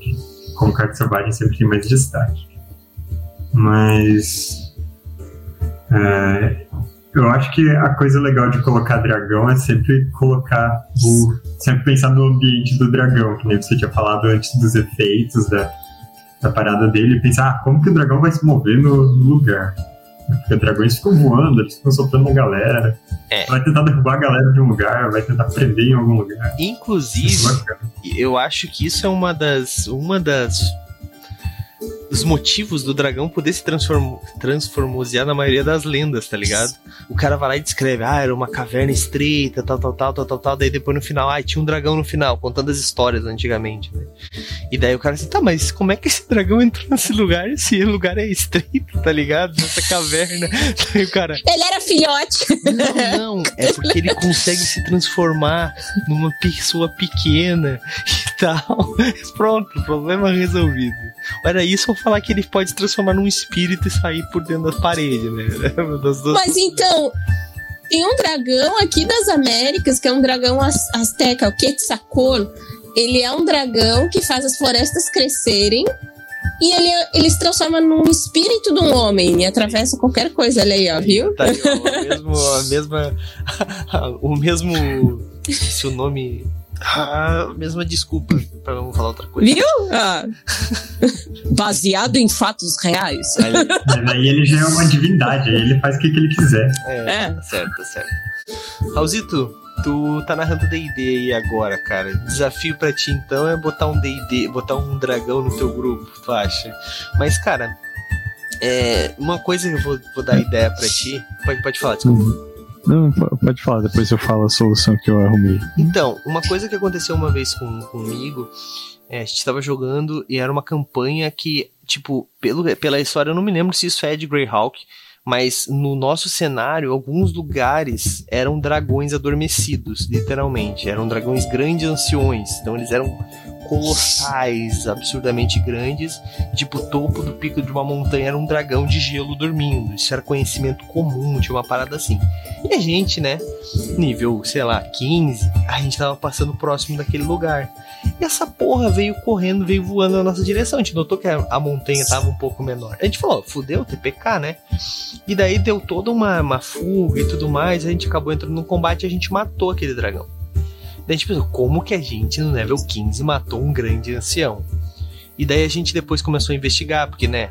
Speaker 4: como carta selvagem, sempre tem mais destaque. Mas... É, eu acho que a coisa legal de colocar dragão é sempre colocar o... Sempre pensar no ambiente do dragão, que nem você tinha falado antes dos efeitos, da, da parada dele, e pensar, ah, como que o dragão vai se mover no, no lugar? Porque dragões ficam voando, eles ficam soltando a galera. É. Vai tentar derrubar a galera de um lugar, vai tentar prender em algum lugar.
Speaker 2: Inclusive, eu acho que isso é uma das. Uma das os motivos do dragão poder se transform, transformosear na maioria das lendas, tá ligado? O cara vai lá e descreve, ah, era uma caverna estreita, tal, tal, tal, tal, tal, tal, daí depois no final, ah, tinha um dragão no final, contando as histórias antigamente, né? E daí o cara assim, tá, mas como é que esse dragão entrou nesse lugar? Esse lugar é estreito, tá ligado? Nessa caverna. Daí o cara.
Speaker 5: Ele era filhote.
Speaker 2: Não, não, é porque ele consegue se transformar numa pessoa pequena tal. Pronto, problema resolvido. Era isso ou falar que ele pode se transformar num espírito e sair por dentro das paredes, né?
Speaker 5: Das duas... Mas então, tem um dragão aqui das Américas, que é um dragão azteca, o Quetzalcoatl. Ele é um dragão que faz as florestas crescerem e ele, ele se transforma num espírito de um homem e atravessa qualquer coisa. Olha aí, ó, viu?
Speaker 2: Tá aí, ó, o mesmo, a mesma. o mesmo. Se o nome a mesma desculpa para não falar outra coisa.
Speaker 5: Viu? Ah. Baseado em fatos reais.
Speaker 4: Mas aí ele já é uma divindade, aí ele faz o que, que ele quiser.
Speaker 2: É, é. Tá certo, tá certo. Raulzito, tu tá narrando D&D aí agora, cara. Desafio para ti então é botar um D&D, botar um dragão no teu grupo, tu acha? Mas, cara, é, uma coisa que eu vou, vou dar ideia para ti. Pode, pode falar, desculpa.
Speaker 3: Uhum. Não, pode falar, depois eu falo a solução que eu arrumei.
Speaker 2: Então, uma coisa que aconteceu uma vez com, comigo, é, a gente tava jogando e era uma campanha que, tipo, pelo, pela história, eu não me lembro se isso é de Greyhawk, mas no nosso cenário, alguns lugares eram dragões adormecidos, literalmente. Eram dragões grandes anciões. Então eles eram colossais, absurdamente grandes. Tipo, o topo do pico de uma montanha era um dragão de gelo dormindo. Isso era conhecimento comum, tinha uma parada assim. E a gente, né, nível, sei lá, 15, a gente tava passando próximo daquele lugar. E essa porra veio correndo, veio voando na nossa direção. A gente notou que a, montanha tava um pouco menor. A gente falou, fudeu, TPK, né? E daí deu toda uma, uma fuga e tudo mais. A gente acabou entrando no combate e a gente matou aquele dragão. Daí a gente pensou, como que a gente no level 15 matou um grande ancião? E daí a gente depois começou a investigar, porque, né?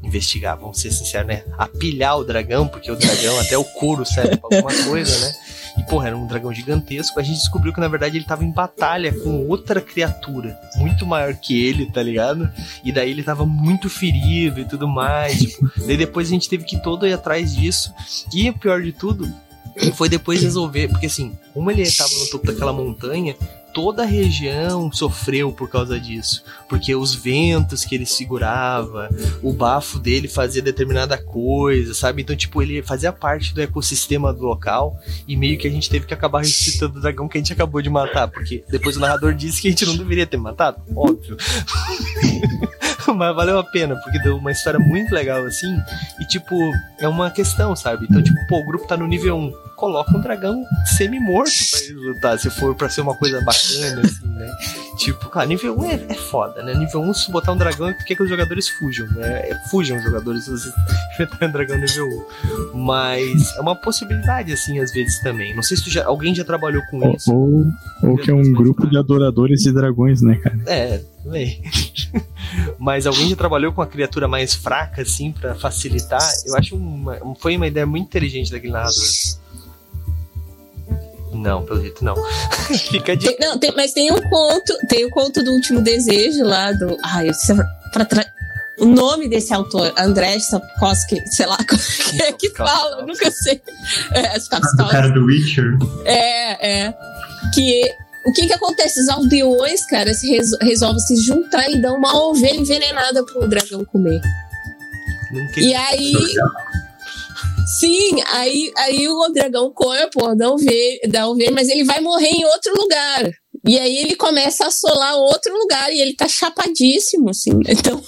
Speaker 2: Investigar, vamos ser sinceros, né? Apilhar o dragão, porque o dragão, até o couro serve pra alguma coisa, né? E, porra, era um dragão gigantesco. A gente descobriu que, na verdade, ele tava em batalha com outra criatura muito maior que ele, tá ligado? E daí ele tava muito ferido e tudo mais. Tipo, daí depois a gente teve que todo ir atrás disso. E o pior de tudo foi depois resolver, porque assim, como ele estava no topo daquela montanha, toda a região sofreu por causa disso, porque os ventos que ele segurava, o bafo dele fazia determinada coisa, sabe? Então, tipo, ele fazia parte do ecossistema do local e meio que a gente teve que acabar ressuscitando o dragão que a gente acabou de matar, porque depois o narrador disse que a gente não deveria ter matado, óbvio. Mas valeu a pena, porque deu uma história muito legal assim. E, tipo, é uma questão, sabe? Então, tipo, pô, o grupo tá no nível 1. Coloca um dragão semi-morto pra ele lutar, se for pra ser uma coisa bacana, assim, né? Tipo, cara, nível 1 é, é foda, né? Nível 1, se botar um dragão, é porque que os jogadores fujam, né? É, fujam os jogadores se você enfrentar um dragão nível 1. Mas é uma possibilidade, assim, às vezes também. Não sei se já, alguém já trabalhou com isso.
Speaker 3: Ou, ou que é um grupo de adoradores de dragões, né, cara?
Speaker 2: É, também. Mas alguém já trabalhou com a criatura mais fraca, assim, para facilitar? Eu acho uma, foi uma ideia muito inteligente daquele narrador. Não, pelo jeito não. Fica de.
Speaker 5: Tem, não, tem, mas tem um conto, tem o conto do último desejo lá do. Ai, eu sei, pra tra... O nome desse autor, André Sapkowski, sei lá como é que fala, eu nunca sei. É,
Speaker 4: o cara do Witcher.
Speaker 5: É, é. Que o que que acontece? Os aldeões, cara, se resol resolvem se juntar e dão uma ovelha envenenada pro dragão comer. E aí. Sim, aí, aí o dragão come, pô, dá ovelha, dá ovelha, mas ele vai morrer em outro lugar. E aí ele começa a assolar outro lugar e ele tá chapadíssimo, assim. Então,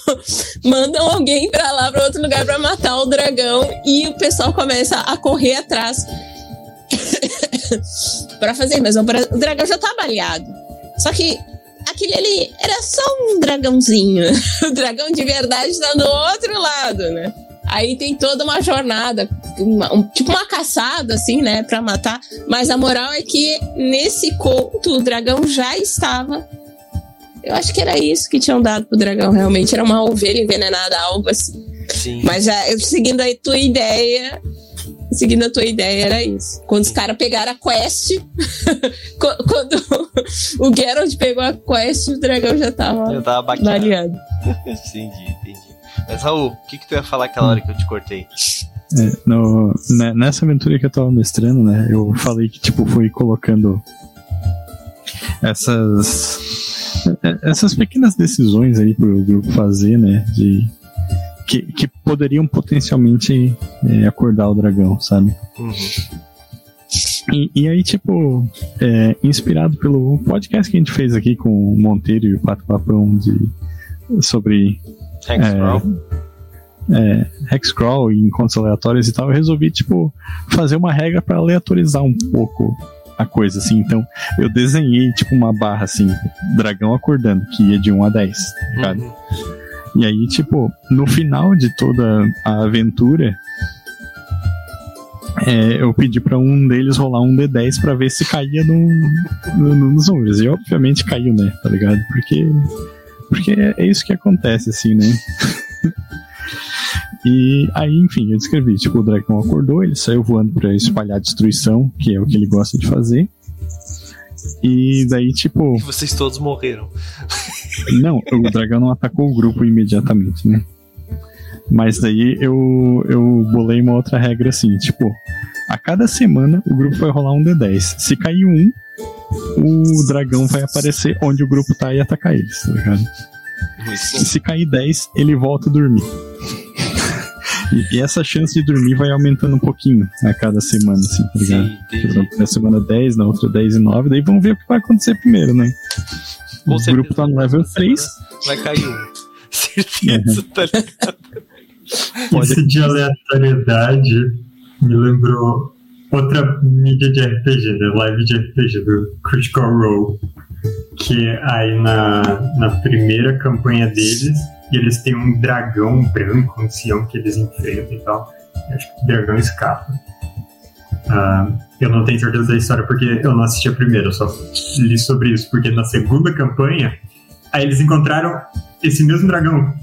Speaker 5: mandam alguém pra lá, pra outro lugar pra matar o dragão e o pessoal começa a correr atrás para fazer, mas o dragão já tá baleado. Só que aquele ali era só um dragãozinho. o dragão de verdade tá do outro lado, né? Aí tem toda uma jornada, uma, um, tipo uma caçada, assim, né, pra matar. Mas a moral é que nesse conto o dragão já estava. Eu acho que era isso que tinham dado pro dragão, realmente. Era uma ovelha envenenada, algo assim. Sim. Mas já, seguindo a tua ideia, seguindo a tua ideia, era isso. Quando os caras pegaram a quest, quando o Geralt pegou a quest, o dragão já tava,
Speaker 2: já tava
Speaker 5: baleado.
Speaker 2: entendi, entendi. Mas Raul, o que, que tu ia falar aquela hora que eu te cortei?
Speaker 3: É, no, né, nessa aventura que eu tava mestrando, né, eu falei que, tipo, fui colocando essas é, essas pequenas decisões aí pro grupo fazer, né, de que, que poderiam potencialmente é, acordar o dragão, sabe?
Speaker 2: Uhum.
Speaker 3: E, e, aí, tipo, é, inspirado pelo podcast que a gente fez aqui com o Monteiro e o Pato Papão de, sobre
Speaker 2: Hexcrawl.
Speaker 3: É, é, Hexcrawl e encontros aleatórios e tal, eu resolvi, tipo, fazer uma regra para aleatorizar um pouco a coisa, assim. Então, eu desenhei, tipo, uma barra, assim, dragão acordando, que ia de 1 a 10, tá Uhum. E aí, tipo, no final de toda a aventura, é, eu pedi para um deles rolar um D10 para ver se caía no, no, nos números. E obviamente caiu, né? Tá ligado? Porque, porque é, isso que acontece, assim, né? e aí, enfim, eu descrevi: tipo, o dragão acordou, ele saiu voando para espalhar destruição, que é o que ele gosta de fazer. E daí, tipo.
Speaker 2: Vocês todos morreram.
Speaker 3: Não, o dragão não atacou o grupo imediatamente, né? Mas daí eu, eu bolei uma outra regra assim, tipo, A cada semana o grupo vai rolar um D10. Se cair um, o dragão vai aparecer onde o grupo tá e atacar eles, tá ligado? E se cair 10, ele volta a dormir. E, essa chance de dormir vai aumentando um pouquinho a cada semana, assim, tá ligado?
Speaker 2: Sim,
Speaker 3: exemplo, na semana 10, na outra 10 e 9, daí vamos ver o que vai acontecer primeiro, né?
Speaker 2: Com
Speaker 3: o
Speaker 2: certeza,
Speaker 3: grupo tá no level
Speaker 2: essa
Speaker 3: 3.
Speaker 2: semana Vai cair um. Certeza, tá ligado?
Speaker 4: Isso de aleatoriedade me lembrou outra mídia de RPG, né? Live de RPG do Critical Role. Que aí na, na primeira campanha deles, eles têm um dragão branco, um ancião que eles enfrentam e tal. Eu Acho que o dragão escapa. Ah, eu não tenho certeza da história porque eu não assisti a primeira, eu só li sobre isso. Porque na segunda campanha, aí eles encontraram esse mesmo dragão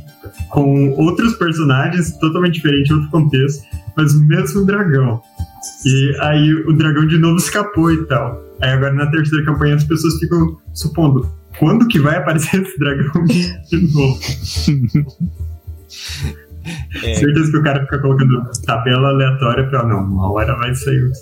Speaker 4: com outros personagens totalmente diferentes, outro contexto, mas o mesmo dragão. E aí o dragão de novo escapou e tal. Aí agora na terceira campanha as pessoas ficam supondo quando que vai aparecer esse dragão de novo.
Speaker 2: É.
Speaker 4: Certeza que o cara fica colocando tabela aleatória pra não, uma hora vai sair o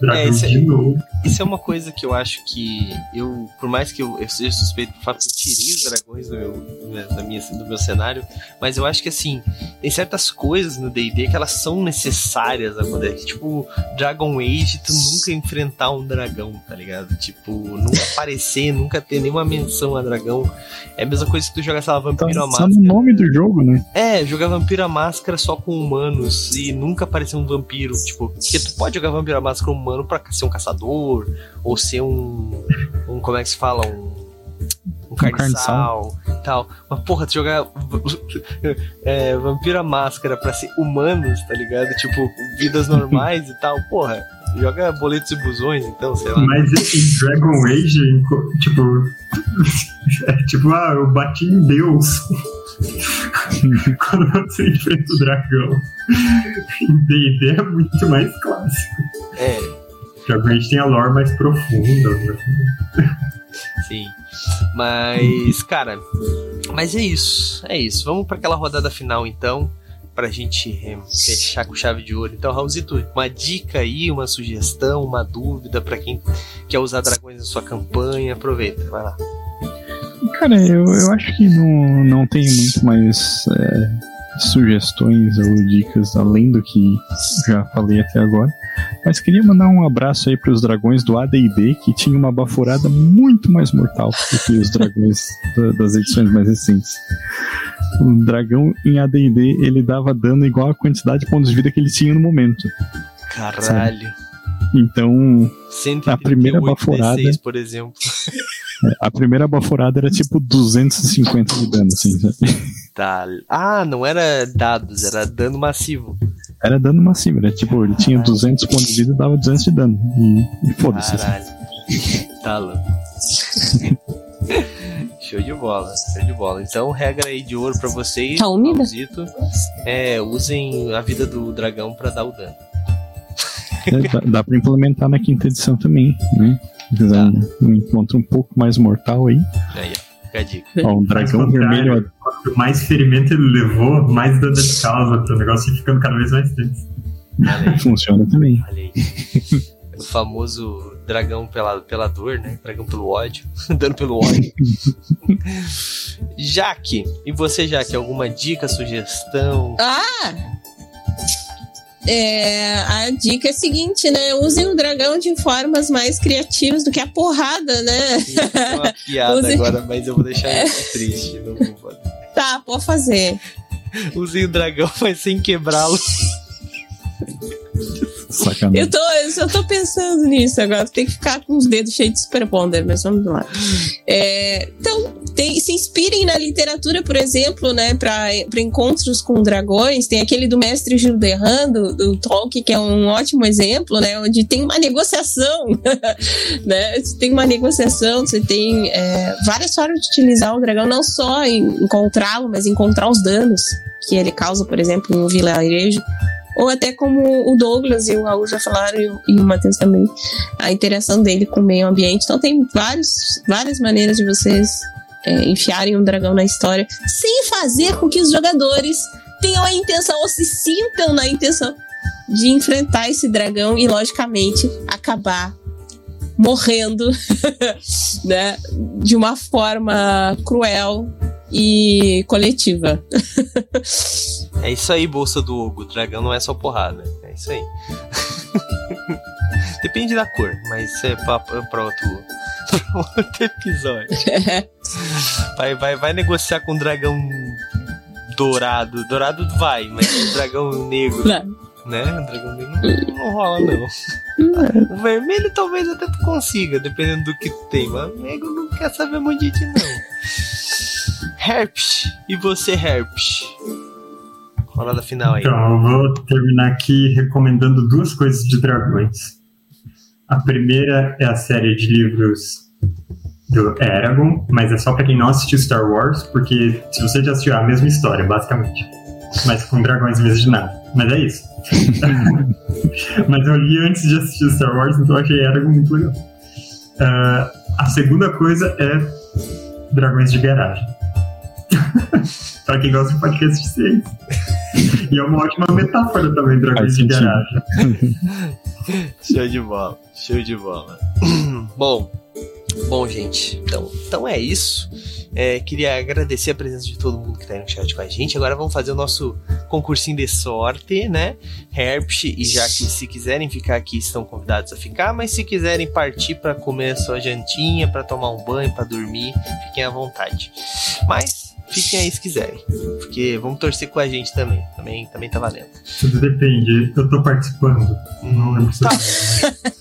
Speaker 4: dragão
Speaker 2: É, isso é-
Speaker 4: de novo.
Speaker 2: Isso é uma coisa que eu acho que eu, por mais que eu, eu seja suspeito do fato que eu tirei os dragões do meu, meu- da minha, do meu cenário, mas eu acho que assim, tem certas coisas no D&D que elas são necessárias acontecer. Tipo, Dragon Age, tu nunca enfrentar um dragão, tá ligado? Tipo, nunca aparecer, nunca ter nenhuma menção a dragão. É a mesma coisa que tu jogar, sei lá,
Speaker 3: Tá,
Speaker 2: Vampiro
Speaker 3: tá
Speaker 2: Máscara.
Speaker 3: no nome do jogo, né?
Speaker 2: É, jogar Vampiro Máscara só com humanos e nunca aparecer um vampiro. Tipo, porque tu pode jogar Vampiro à Máscara humano pra ser um caçador, ou ser um. um como é que se fala? Um. Um carniçal e tal. Mas porra, tu jogar é, Vampiro à Máscara pra ser humanos, tá ligado? Tipo, vidas normais e tal, porra. Joga boletos e busões, então, sei lá.
Speaker 4: Mas em Dragon Age, tipo. É tipo, ah, eu bati em Deus. Quando você enfrenta o dragão. Em DD é muito mais clássico.
Speaker 2: É,
Speaker 4: Dragon Age tem a lore mais profunda. né?
Speaker 2: Sim. Mas, cara, mas é isso. É isso. Vamos para aquela rodada final então, pra gente eh, fechar com chave de ouro. Então, Raulzito, uma dica aí, uma sugestão, uma dúvida pra quem quer usar dragões na sua campanha, aproveita, vai lá.
Speaker 3: Cara, eu, eu acho que não, não tem muito mais é, sugestões ou dicas além do que já falei até agora. Mas queria mandar um abraço aí pros dragões do AD&D, que tinha uma baforada muito mais mortal do que os dragões da- das edições mais recentes. O dragão em AD&D, ele dava dano igual a quantidade de pontos de vida que ele tinha no momento.
Speaker 2: Caralho.
Speaker 3: Então,
Speaker 2: 138
Speaker 3: A primeira baforada-
Speaker 2: D6, por exemplo.
Speaker 3: A primeira baforada era tipo 250 de dano, assim, sabe?
Speaker 2: Tá. Ah, não era dados, era dano massivo.
Speaker 3: Era dano massivo, era tipo, ele tinha 200 pontos de vida e dava 200 de dano. E, e foda-se. assim.
Speaker 2: Caralho. Tá louco. Show de bola, show de bola. Então, regra aí de ouro pra vocês,
Speaker 5: Tá?
Speaker 2: Raulzito, é, usem a vida do dragão pra dar o dano.
Speaker 3: É, dá, dá pra implementar na quinta edição também, né? Quiser
Speaker 2: Tá.
Speaker 3: um, um encontro um pouco mais mortal aí.
Speaker 2: Aí, ó, fica a dica.
Speaker 3: Ó, um dragão vermelho.
Speaker 4: Quanto mais ferimento ele levou, mais dano ele causa pro negócio ficando cada vez mais tenso.
Speaker 3: Funciona também.
Speaker 2: olha aí. O famoso dragão pela, pela dor, né? Dragão pelo ódio. dano pelo ódio. Jaque, e você, Jaque, alguma dica, sugestão?
Speaker 5: Ah! É, a dica é a seguinte, né? Usem o dragão de formas mais criativas do que a porrada, né?
Speaker 2: Isso é uma piada agora, mas eu vou deixar isso triste. Não vou fazer.
Speaker 5: Tá, pode fazer.
Speaker 2: Usei o dragão, mas sem quebrá-lo.
Speaker 3: Sacanagem.
Speaker 5: Eu tô, eu tô pensando nisso agora. Tem que ficar com os dedos cheios de super bonder, mas vamos lá. É, então, tem- se inspirem na literatura, por exemplo, né, para encontros com dragões. Tem aquele do mestre Gilderran, do, Tolkien, que é um ótimo exemplo, né, onde tem uma negociação, né? Você tem uma negociação, você tem é, várias formas de utilizar o dragão, não só encontrá-lo, mas encontrar os danos que ele causa, por exemplo, em um vilarejo ou até como o Douglas e o Raul já falaram, e o, e o Matheus também, a interação dele com o meio ambiente. Então tem vários, várias maneiras de vocês é, enfiarem um dragão na história, sem fazer com que os jogadores tenham a intenção ou se sintam na intenção de enfrentar esse dragão e, logicamente, acabar morrendo, né, de uma forma cruel e coletiva.
Speaker 2: é isso aí, bolsa do Hugo. O dragão não é só porrada. É isso aí. Depende da cor, mas isso é pra, pra outro, outro episódio. Vai, vai, vai negociar com o dragão dourado. Dourado vai, mas o dragão negro. Não. Né? Dragão negro não, não rola, não. O vermelho talvez até tu consiga, dependendo do que tu tem, mas o negro não quer saber muito de ti, não. Herpes. E você, Herpes? Rolada final aí.
Speaker 4: Então, eu vou terminar aqui recomendando duas coisas de dragões. A primeira é a série de livros do Eragon, mas é só pra quem não assistiu Star Wars, porque se você já assistiu é a mesma história, basicamente. Mas com dragões em vez de nada. Mas é isso. mas eu li antes de assistir Star Wars, então eu achei Eragon muito legal. Uh, a segunda coisa é dragões de garagem. Pra quem gosta de podcast de ciência. E é uma ótima metáfora também, dragões de garagem.
Speaker 2: Show de bola, show de bola. Bom, Bom, gente, então, então é isso. É, queria agradecer a presença de todo mundo que está aí no chat com a gente. Agora vamos fazer o nosso concursinho de sorte, né? Herpes, e já que se quiserem ficar aqui, estão convidados a ficar, mas se quiserem partir para comer a sua jantinha, para tomar um banho, para dormir, fiquem à vontade. Mas fiquem aí se quiserem. Porque vamos torcer com a gente também. Também, também tá valendo.
Speaker 4: Tudo depende. Eu tô participando. Não lembro
Speaker 2: tá.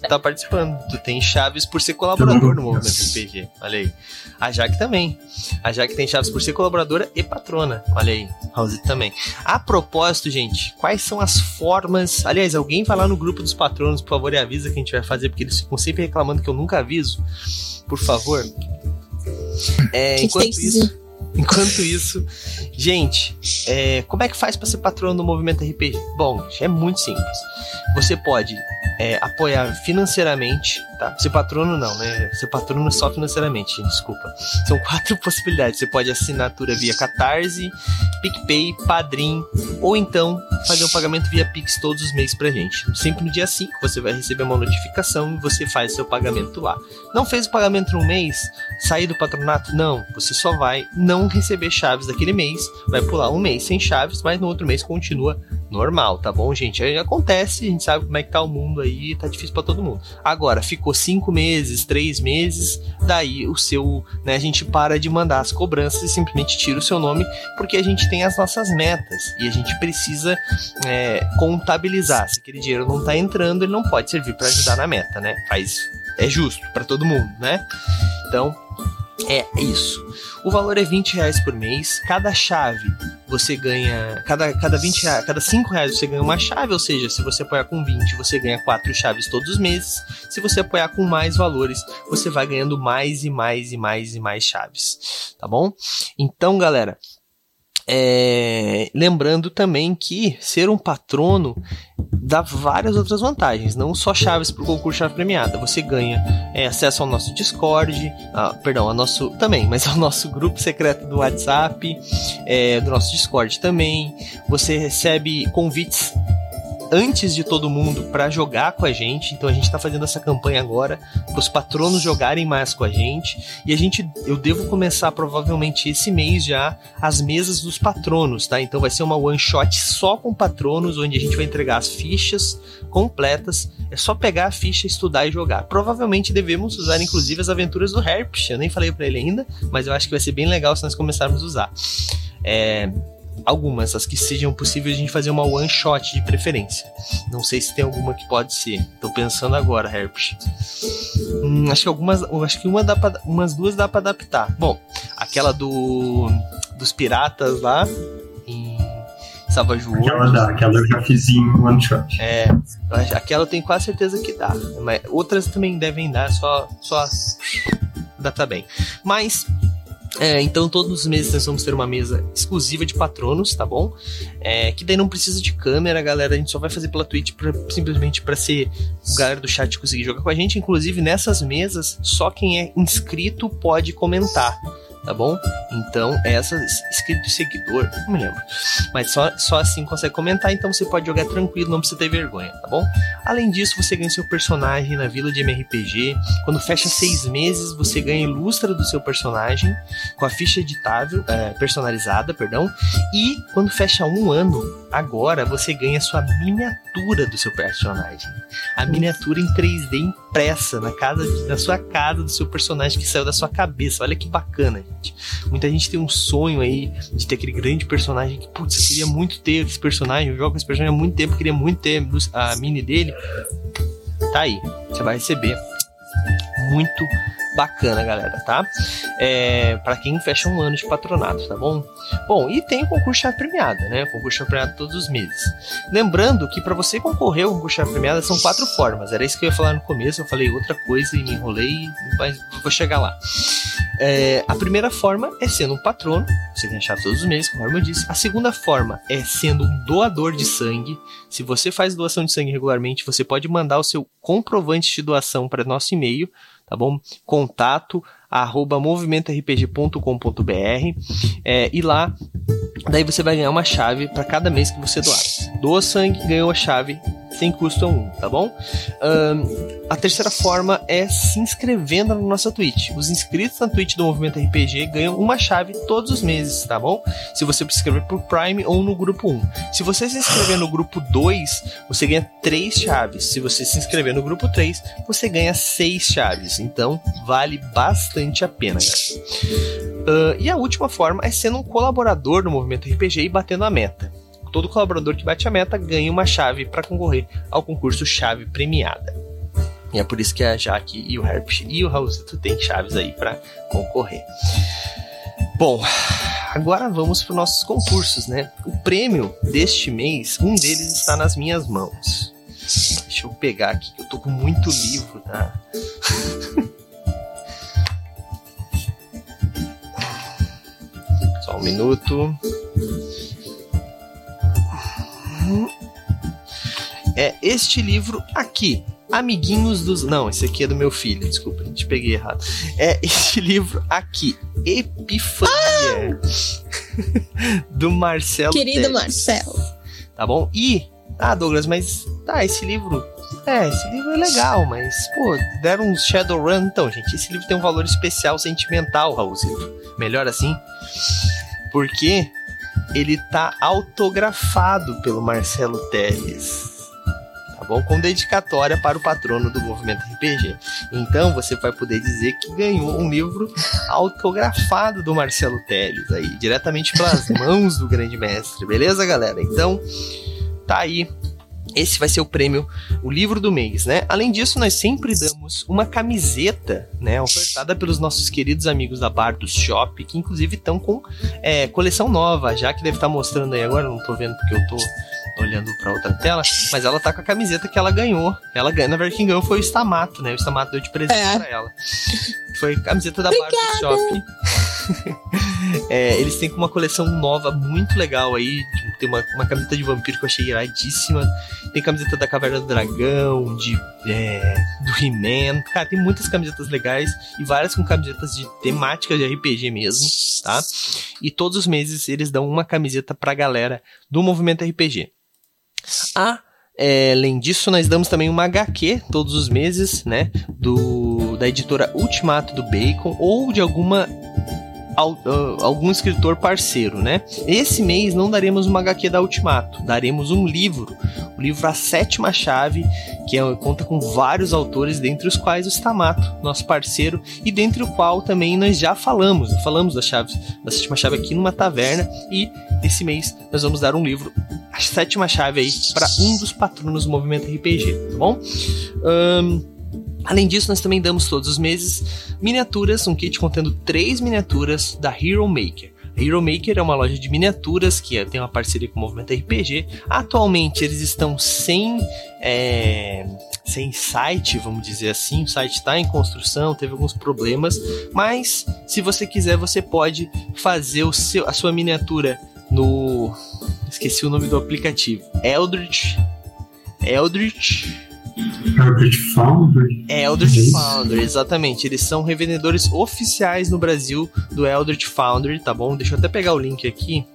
Speaker 2: tá participando. Tu tem chaves por ser colaborador no movimento RPG. Olha aí. A Jaque também. A Jaque tem chaves por ser colaboradora e patrona. Olha aí. Raulzito também. A propósito, gente, quais são as formas. Aliás, alguém vai lá no grupo dos patronos, por favor, e avisa que a gente vai fazer, porque eles ficam sempre reclamando que eu nunca aviso. Por favor. É, enquanto isso. Enquanto isso, gente, é, como é que faz para ser patrono do movimento RPG? Bom, é muito simples. Você pode é, apoiar financeiramente, tá? Ser patrono não, né? Ser patrono só financeiramente, desculpa. São quatro possibilidades. Você pode assinatura via Catarse, PicPay, Padrim, ou então fazer um pagamento via Pix todos os meses pra gente. Sempre no dia 5 você vai receber uma notificação e você faz seu pagamento lá. Não fez o pagamento no mês? Sair do patronato? Não. Você só vai não receber chaves daquele mês, vai pular um mês sem chaves, mas no outro mês continua normal, tá bom, gente? Aí acontece, a gente sabe como é que tá o mundo aí, tá difícil para todo mundo. Agora, ficou cinco meses, três meses, daí o seu, né, a gente para de mandar as cobranças e simplesmente tira o seu nome, porque a gente tem as nossas metas e a gente precisa é, contabilizar. Se aquele dinheiro não tá entrando, ele não pode servir para ajudar na meta, né? Faz, é justo para todo mundo, né? Então, é isso. O valor é 20 reais por mês. Cada chave você ganha. Cada, cada 20 reais, cada 5 reais você ganha uma chave, ou seja, se você apoiar com 20, você ganha 4 chaves todos os meses. Se você apoiar com mais valores, você vai ganhando mais e mais e mais e mais chaves. Tá bom? Então, galera, é, lembrando também que ser um patrono dá várias outras vantagens, não só chaves para o concurso chave premiada. Você ganha é, acesso ao nosso Discord, ah, perdão, ao nosso também, mas ao nosso grupo secreto do WhatsApp, é, do nosso Discord também. Você recebe convites antes de todo mundo para jogar com a gente. Então a gente está fazendo essa campanha agora para os patronos jogarem mais com a gente. E a gente, eu devo começar provavelmente esse mês já as mesas dos patronos, tá? Então vai ser uma one shot só com patronos, onde a gente vai entregar as fichas completas. É só pegar a ficha, estudar e jogar. Provavelmente devemos usar inclusive as aventuras do Herpes. Eu nem falei para ele ainda, mas eu acho que vai ser bem legal se nós começarmos a usar. É, algumas, as que sejam possíveis a gente fazer uma one shot de preferência. Não sei se tem alguma que pode ser. Tô pensando agora, Herpes. Hum, acho que algumas, acho que uma dá pra, umas duas dá para adaptar. Bom, aquela do dos piratas lá em Savage Worlds.
Speaker 4: Aquela dá, aquela eu já fiz em one shot.
Speaker 2: É, aquela eu tenho quase certeza que dá. Mas outras também devem dar, só só adaptar bem. Mas é, então, todos os meses nós vamos ter uma mesa exclusiva de patronos, tá bom? É, que daí não precisa de câmera, galera. A gente só vai fazer pela Twitch pra, simplesmente para ser o galera do chat conseguir jogar com a gente. Inclusive, nessas mesas, só quem é inscrito pode comentar tá bom? Então, essas escrito seguidor, não me lembro. Mas só, só assim consegue comentar, então você pode jogar tranquilo, não precisa ter vergonha, tá bom? Além disso, você ganha seu personagem na vila de MRPG. Quando fecha seis meses, você ganha ilustra do seu personagem com a ficha editável, é, personalizada, perdão. E quando fecha um ano, agora você ganha sua miniatura do seu personagem. A miniatura em 3D impressa na casa, na sua casa do seu personagem que saiu da sua cabeça. Olha que bacana, gente. Muita gente tem um sonho aí de ter aquele grande personagem que, putz, eu queria muito ter esse personagem. Eu jogo esse personagem há muito tempo, queria muito ter a mini dele. Tá aí, você vai receber. Muito bacana, galera, tá? É, para quem fecha um ano de patronato, tá bom? Bom, e tem o concurso chave premiada, né? O concurso chave premiada todos os meses. Lembrando que para você concorrer ao concurso chave premiada são quatro formas. Era isso que eu ia falar no começo, eu falei outra coisa e me enrolei, mas vou chegar lá. É, a primeira forma é sendo um patrono, você ganha chave todos os meses, conforme eu disse. A segunda forma é sendo um doador de sangue. Se você faz doação de sangue regularmente, você pode mandar o seu comprovante de doação para nosso e-mail tá bom? Contato arroba movimentorpg.com.br é, e lá daí você vai ganhar uma chave para cada mês que você doar. Doa sangue, ganhou a chave sem custo algum, tá bom? Um, a terceira forma é se inscrevendo na nossa Twitch. Os inscritos na Twitch do Movimento RPG ganham uma chave todos os meses, tá bom? Se você se inscrever por Prime ou no grupo 1. Se você se inscrever no grupo 2, você ganha 3 chaves. Se você se inscrever no grupo 3, você ganha 6 chaves. Então, vale bastante a pena, Uh, e a última forma é sendo um colaborador do Movimento RPG e batendo a meta todo colaborador que bate a meta ganha uma chave para concorrer ao concurso Chave Premiada. E é por isso que a Jaque e o Herp e o Raulzito têm chaves aí para concorrer. Bom, agora vamos para os nossos concursos, né? O prêmio deste mês, um deles está nas minhas mãos. Deixa eu pegar aqui, eu tô com muito livro, tá? Só um minuto. É este livro aqui. Amiguinhos dos. Não, esse aqui é do meu filho, desculpa, a gente peguei errado. É este livro aqui, Epifania, ah! do Marcelo.
Speaker 5: Querido Teles. Marcelo.
Speaker 2: Tá bom? E. Ah, Douglas, mas. Tá, esse livro. É, esse livro é legal, mas, pô, deram um Shadowrun. Então, gente, esse livro tem um valor especial sentimental, Raulzito. Melhor assim. Porque ele tá autografado pelo Marcelo Teles. Tá bom? Com dedicatória para o patrono do movimento RPG. Então você vai poder dizer que ganhou um livro autografado do Marcelo Teles aí, diretamente pelas mãos do grande mestre. Beleza, galera? Então, tá aí esse vai ser o prêmio, o livro do mês, né? Além disso, nós sempre damos uma camiseta, né? Ofertada pelos nossos queridos amigos da Bar do Shop, que inclusive estão com é, coleção nova, já que deve estar tá mostrando aí agora, não tô vendo porque eu tô olhando para outra tela, mas ela tá com a camiseta que ela ganhou. Ela ganhou, na verdade, quem ganhou foi o Stamato, né? O Stamato deu de presente é. pra ela. Foi a camiseta da Bar do Shop. é, eles têm uma coleção nova muito legal aí. Tem uma, uma camiseta de vampiro que eu achei iradíssima. Tem camiseta da Caverna do Dragão, de é, do He-Man. Cara, tem muitas camisetas legais e várias com camisetas de temáticas de RPG mesmo, tá? E todos os meses eles dão uma camiseta pra galera do movimento RPG. Ah, é, além disso, nós damos também uma HQ todos os meses, né? Do, da editora Ultimato do Bacon ou de alguma algum escritor parceiro, né? Esse mês não daremos uma HQ da Ultimato, daremos um livro, o livro A Sétima Chave, que é, conta com vários autores, dentre os quais o Stamato, nosso parceiro, e dentre o qual também nós já falamos, falamos da, chave, da Sétima Chave aqui numa taverna, e esse mês nós vamos dar um livro, A Sétima Chave aí, para um dos patronos do movimento RPG, tá bom? Um, Além disso, nós também damos todos os meses miniaturas, um kit contendo três miniaturas da Hero Maker. A Hero Maker é uma loja de miniaturas que tem uma parceria com o Movimento RPG. Atualmente eles estão sem, é, sem site, vamos dizer assim. O site está em construção, teve alguns problemas, mas se você quiser, você pode fazer o seu, a sua miniatura no. Esqueci o nome do aplicativo. Eldritch. Eldritch
Speaker 4: Eldritch Foundry?
Speaker 2: É Eldritch
Speaker 4: isso?
Speaker 2: Foundry, exatamente. Eles são revendedores oficiais no Brasil do Eldritch Foundry, tá bom? Deixa eu até pegar o link aqui.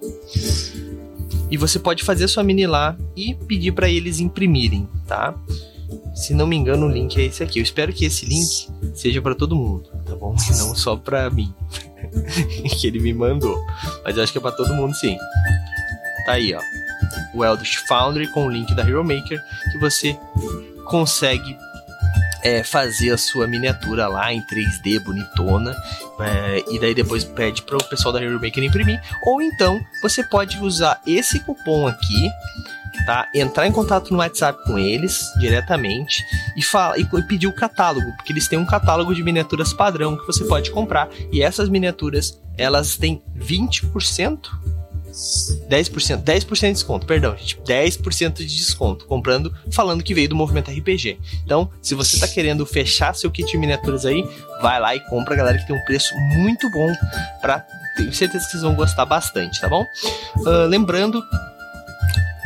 Speaker 2: E você pode fazer sua mini lá e pedir para eles imprimirem, tá? Se não me engano, o link é esse aqui. Eu espero que esse link seja para todo mundo, tá bom? E não só para mim. que ele me mandou. Mas eu acho que é para todo mundo sim. Tá aí, ó. O Eldritch Foundry com o link da Hero Maker que você consegue é, fazer a sua miniatura lá em 3D bonitona é, e daí depois pede para o pessoal da Hero Maker imprimir. Ou então você pode usar esse cupom aqui tá? Entrar em contato no WhatsApp com eles diretamente e fala e, e pedir o catálogo porque eles têm um catálogo de miniaturas padrão que você pode comprar. E essas miniaturas elas têm 20% 10%, 10% de desconto, perdão, gente. 10% de desconto comprando, falando que veio do movimento RPG. Então, se você tá querendo fechar seu kit de miniaturas aí, vai lá e compra, galera, que tem um preço muito bom pra. Tenho certeza que vocês vão gostar bastante, tá bom? Ah, lembrando.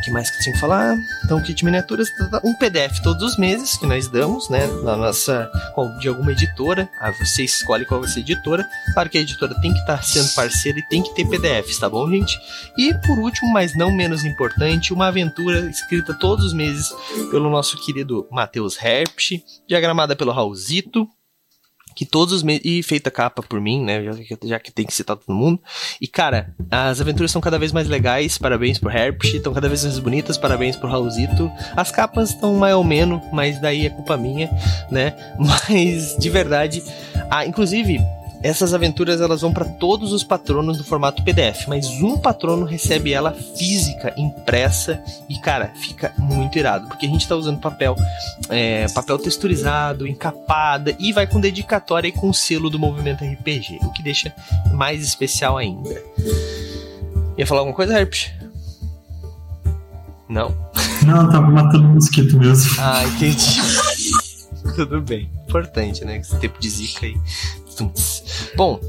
Speaker 2: Que mais que eu tinha que falar? Então, kit miniaturas, tá, tá, um PDF todos os meses que nós damos, né? Na nossa. De alguma editora. Ah, você escolhe qual vai ser a editora. Claro que a editora tem que estar sendo parceira e tem que ter PDFs, tá bom, gente? E por último, mas não menos importante, uma aventura escrita todos os meses pelo nosso querido Matheus Herpsch, diagramada pelo Raulzito, que todos os meses. E feita capa por mim, né? Já que, já que tem que citar todo mundo. E cara, as aventuras são cada vez mais legais. Parabéns pro Herpsch. Estão cada vez mais bonitas. Parabéns pro Raulzito. As capas estão mais ou menos, mas daí é culpa minha, né? Mas de verdade. Ah, inclusive, essas aventuras elas vão para todos os patronos no formato PDF, mas um patrono recebe ela física, impressa e cara, fica muito irado, porque a gente tá usando papel, é, papel texturizado, encapada e vai com dedicatória e com selo do movimento RPG, o que deixa mais especial ainda. Ia falar alguma coisa, Herpes? Não?
Speaker 4: Não, tava matando um mosquito mesmo.
Speaker 2: Ah, entendi. Tudo bem. Importante, né? Esse tempo de zica aí. Tumts. Bom,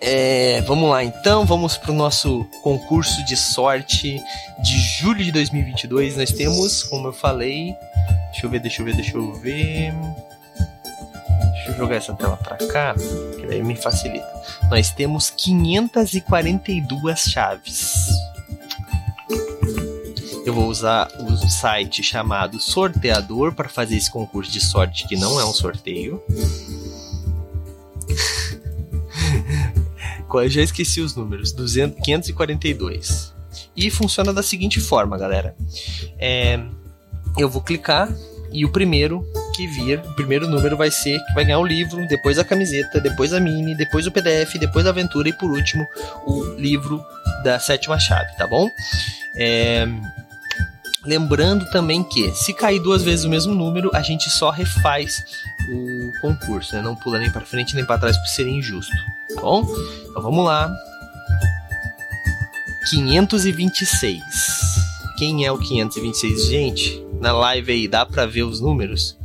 Speaker 2: é, vamos lá então, vamos para o nosso concurso de sorte de julho de 2022. Nós temos, como eu falei, deixa eu ver, deixa eu ver, deixa eu ver. Deixa eu jogar essa tela para cá, que daí me facilita. Nós temos 542 chaves. Eu vou usar o site chamado Sorteador para fazer esse concurso de sorte, que não é um sorteio. Eu já esqueci os números. 200, 542. E funciona da seguinte forma, galera. É, eu vou clicar e o primeiro que vir, o primeiro número vai ser que vai ganhar o livro, depois a camiseta, depois a mini, depois o PDF, depois a aventura e por último o livro da sétima chave, tá bom? É, Lembrando também que, se cair duas vezes o mesmo número, a gente só refaz o concurso, né? Não pula nem para frente nem para trás por ser injusto, tá bom? Então vamos lá. 526. Quem é o 526, gente? Na live aí dá para ver os números?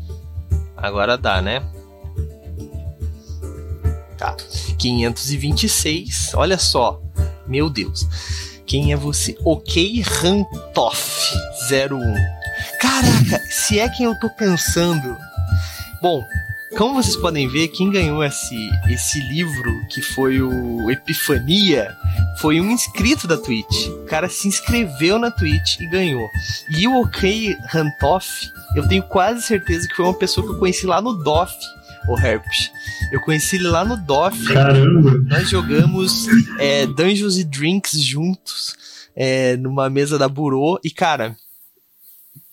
Speaker 2: Agora dá, né? Tá. 526. Olha só. Meu Deus. Quem é você? Ok Rantoff 01. Caraca, se é quem eu tô pensando. Bom, como vocês podem ver, quem ganhou esse, esse livro, que foi o Epifania, foi um inscrito da Twitch. O cara se inscreveu na Twitch e ganhou. E o OK Rantoff, eu tenho quase certeza que foi uma pessoa que eu conheci lá no DOF, o Herpes. Eu conheci ele lá no DOF.
Speaker 4: Caramba!
Speaker 2: Nós jogamos é, Dungeons e Drinks juntos, é, numa mesa da Burô, e cara.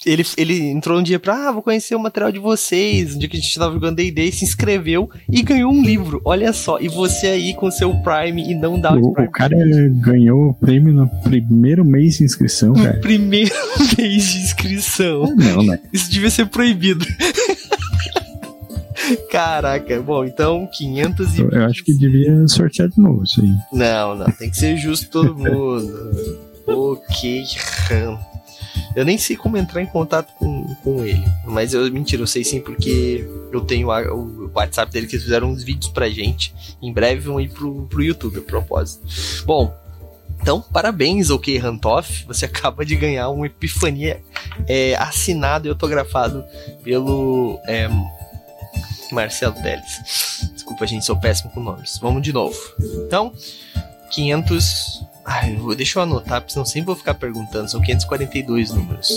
Speaker 2: Ele, ele entrou um dia pra, ah, vou conhecer o material de vocês. Um dia que a gente tava jogando D&D, se inscreveu e ganhou um livro. Olha só, e você aí com seu Prime e não dá
Speaker 3: O,
Speaker 2: Prime.
Speaker 3: o cara ganhou o prêmio no primeiro mês de inscrição,
Speaker 2: No
Speaker 3: cara.
Speaker 2: primeiro mês de inscrição.
Speaker 3: Não, né?
Speaker 2: Isso devia ser proibido. Caraca, bom, então 500 e...
Speaker 3: Eu, acho que devia sortear de novo isso aí.
Speaker 2: Não, não, tem que ser justo todo mundo. ok, Ram. Eu nem sei como entrar em contato com, com ele. Mas eu, mentira, eu sei sim porque eu tenho a- o WhatsApp dele que eles fizeram uns vídeos pra gente. Em breve vão ir pro, pro YouTube, a propósito. Bom, então, parabéns, ok, Rantoff. Você acaba de ganhar um Epifania é, assinado e autografado pelo é, Marcelo Teles. Desculpa, gente, sou péssimo com nomes. Vamos de novo. Então, 500. Ai, vou, deixa eu anotar, porque senão sempre vou ficar perguntando. São 542 números.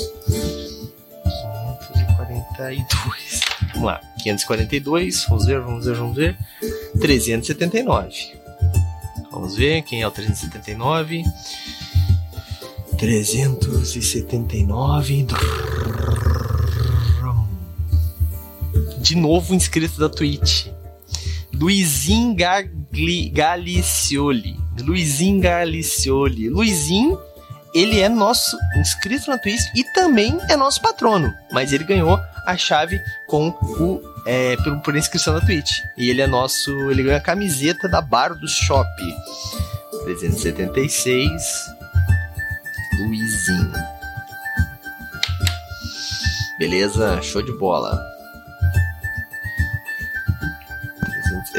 Speaker 2: 542. Vamos lá. 542. Vamos ver, vamos ver, vamos ver. 379. Vamos ver quem é o 379. 379. De novo inscrito da Twitch. Luizinho Galicioli. Luizinho Galicioli. Luizinho, ele é nosso inscrito na Twitch e também é nosso patrono. Mas ele ganhou a chave com o é, por, por inscrição na Twitch. E ele é nosso. Ele ganha a camiseta da Bar do Shop. 376. Luizinho. Beleza, show de bola.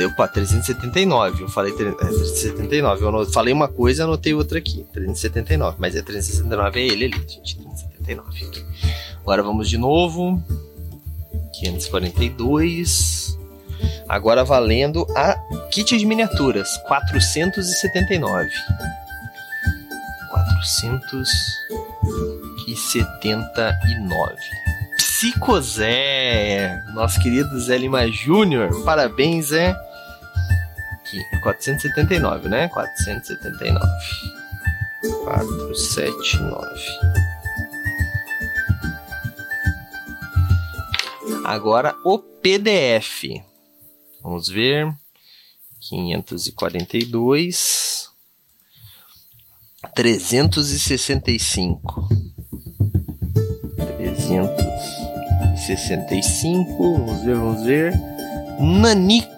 Speaker 2: Opa, 379. Eu falei 379. Eu falei uma coisa anotei outra aqui. 379. Mas é 379 é ele ali, gente. 379 aqui. Agora vamos de novo. 542. Agora valendo a kit de miniaturas. 479. 479. Psicozé, nosso querido Zé Lima Júnior. Parabéns, Zé. Aqui, 479, né? 479. 479. Agora o PDF. Vamos ver. 542. 365. 365. Vamos ver, vamos ver. Nanico.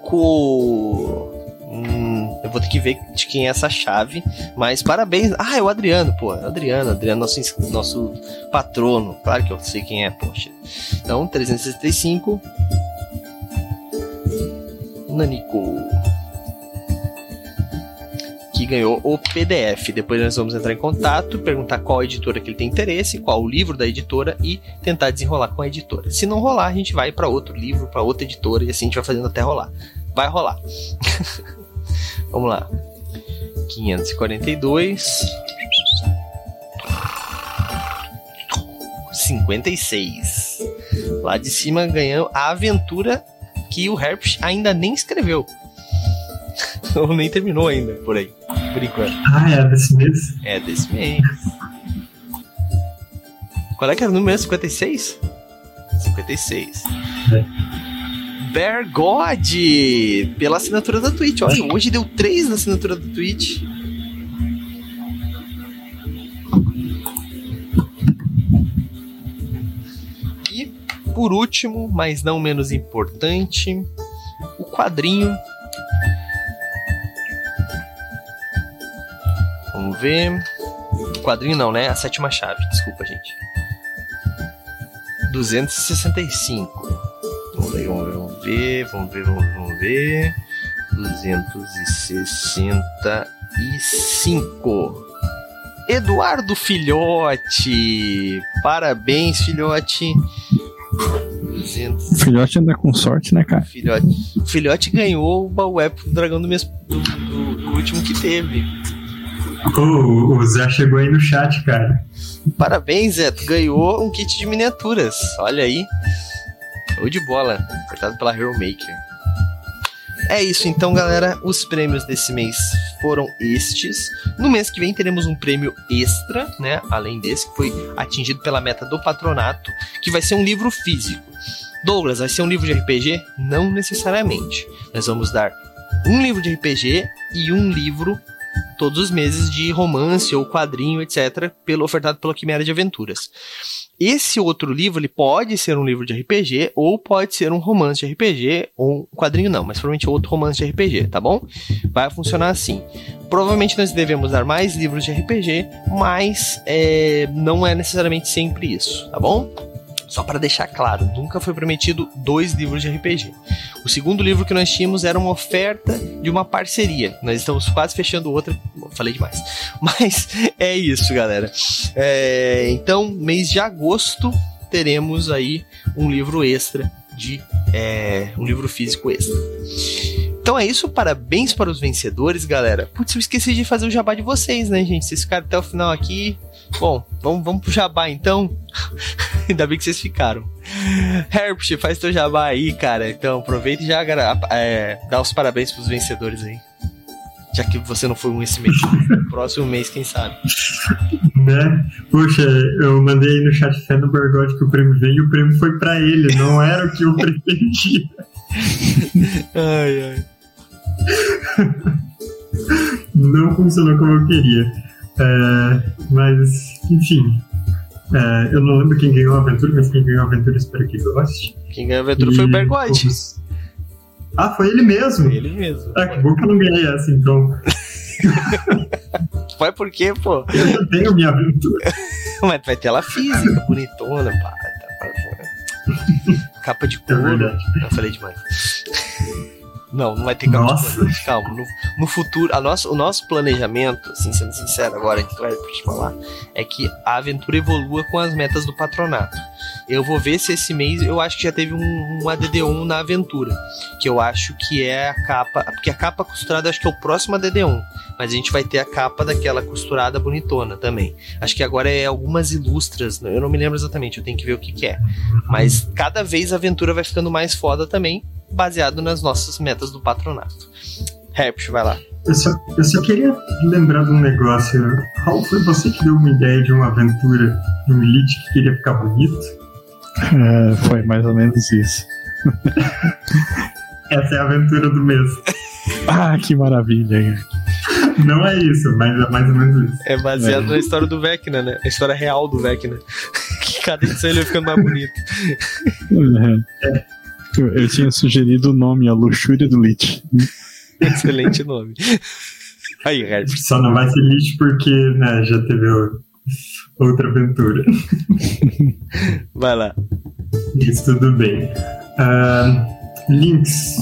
Speaker 2: Hum, eu vou ter que ver de quem é essa chave. Mas parabéns. Ah, é o Adriano, pô. É Adriano, Adriano, nosso, nosso patrono. Claro que eu sei quem é, poxa. Então, 365. Nanico. Que ganhou o PDF. Depois nós vamos entrar em contato, perguntar qual editora que ele tem interesse, qual o livro da editora e tentar desenrolar com a editora. Se não rolar, a gente vai para outro livro, para outra editora e assim a gente vai fazendo até rolar. Vai rolar. Vamos lá. 542. 56. Lá de cima ganhou a aventura que o Herpes ainda nem escreveu. Ou nem terminou ainda, por aí. Por enquanto.
Speaker 4: Ah, é desse mês?
Speaker 2: É desse mês. Qual é que era o número? 56? 56. É. Bear God pela assinatura da Twitch. Olha, hoje deu 3 na assinatura da Twitch. E por último, mas não menos importante, o quadrinho. Vamos ver. O quadrinho não, né? A sétima chave, desculpa, gente. 265. Vamos ver, vamos ver, vamos ver, vamos ver, vamos ver. Vamos ver. 265. Eduardo Filhote. Parabéns, Filhote. 200.
Speaker 3: O filhote anda com sorte, né, cara?
Speaker 2: Filhote. O filhote ganhou o baú épico do dragão do, mês, do, do, do último que teve.
Speaker 4: Oh, o Zé chegou aí no chat, cara.
Speaker 2: Parabéns, Zé. Tu ganhou um kit de miniaturas. Olha aí. Show de bola. Cortado pela Hero Maker. É isso, então, galera. Os prêmios desse mês foram estes. No mês que vem teremos um prêmio extra, né? Além desse, que foi atingido pela meta do patronato, que vai ser um livro físico. Douglas, vai ser um livro de RPG? Não necessariamente. Nós vamos dar um livro de RPG e um livro todos os meses de romance ou quadrinho, etc., pelo ofertado pela Quimera de Aventuras. Esse outro livro ele pode ser um livro de RPG ou pode ser um romance de RPG ou um quadrinho não, mas provavelmente outro romance de RPG, tá bom? Vai funcionar assim. Provavelmente nós devemos dar mais livros de RPG, mas é, não é necessariamente sempre isso, tá bom? Só para deixar claro, nunca foi prometido dois livros de RPG. O segundo livro que nós tínhamos era uma oferta de uma parceria. Nós estamos quase fechando outra. Falei demais. Mas é isso, galera. É, então, mês de agosto teremos aí um livro extra de é, um livro físico extra. Então é isso, parabéns para os vencedores, galera. Putz, eu esqueci de fazer o jabá de vocês, né, gente? Vocês ficaram até o final aqui. Bom, vamos, vamos pro jabá então. Ainda bem que vocês ficaram. Herbst, faz teu jabá aí, cara. Então aproveita e já é, dá os parabéns pros vencedores aí. Já que você não foi um esse mês. Próximo mês, quem sabe.
Speaker 4: Né? Puxa, eu mandei aí no chat fé no Bergotti que o prêmio veio e o prêmio foi pra ele, não era o que eu pretendia.
Speaker 2: ai, ai.
Speaker 4: Não funcionou como eu queria. É, mas, enfim. É, eu não lembro quem ganhou a aventura, mas quem ganhou a aventura espero que goste.
Speaker 2: Quem ganhou a aventura e... foi o Bergotti.
Speaker 4: Ah, foi ele mesmo?
Speaker 2: Foi ele mesmo.
Speaker 4: Ah, que bom que eu não ganhei essa, então.
Speaker 2: Vai por quê, pô?
Speaker 4: Eu não tenho minha aventura.
Speaker 2: Mas vai ter ela física, bonitona, pá. Tá, capa de é couro. É eu falei demais. Não, não vai ter de couro. Calma, no, no, futuro, a nossa, o nosso planejamento, assim, sendo sincero agora, que tu vai te falar, é que a aventura evolua com as metas do patronato. Eu vou ver se esse mês eu acho que já teve um, um ADD1 na aventura. Que eu acho que é a capa. Porque a capa costurada acho que é o próximo ADD1. Mas a gente vai ter a capa daquela costurada bonitona também. Acho que agora é algumas ilustras. Eu não me lembro exatamente, eu tenho que ver o que, que é. Mas cada vez a aventura vai ficando mais foda também, baseado nas nossas metas do patronato. Herpes, vai lá.
Speaker 4: Eu só, eu só queria lembrar de um negócio. Raul, foi você que deu uma ideia de uma aventura de um elite que queria ficar bonito?
Speaker 3: É, foi mais ou menos isso.
Speaker 4: Essa é a aventura do mês.
Speaker 3: Ah, que maravilha.
Speaker 4: Não é isso, mas é mais ou menos isso.
Speaker 2: É baseado é. na história do Vecna, né? A história real do Vecna. que cada edição ele vai ficando mais bonito.
Speaker 3: É. Eu, eu, tinha sugerido o nome, a luxúria do Lich.
Speaker 2: Excelente nome. Aí, Red.
Speaker 4: Só não vai ser Lich porque né, já teve outra aventura.
Speaker 2: Vai lá.
Speaker 4: Isso, tudo bem. Uh, links.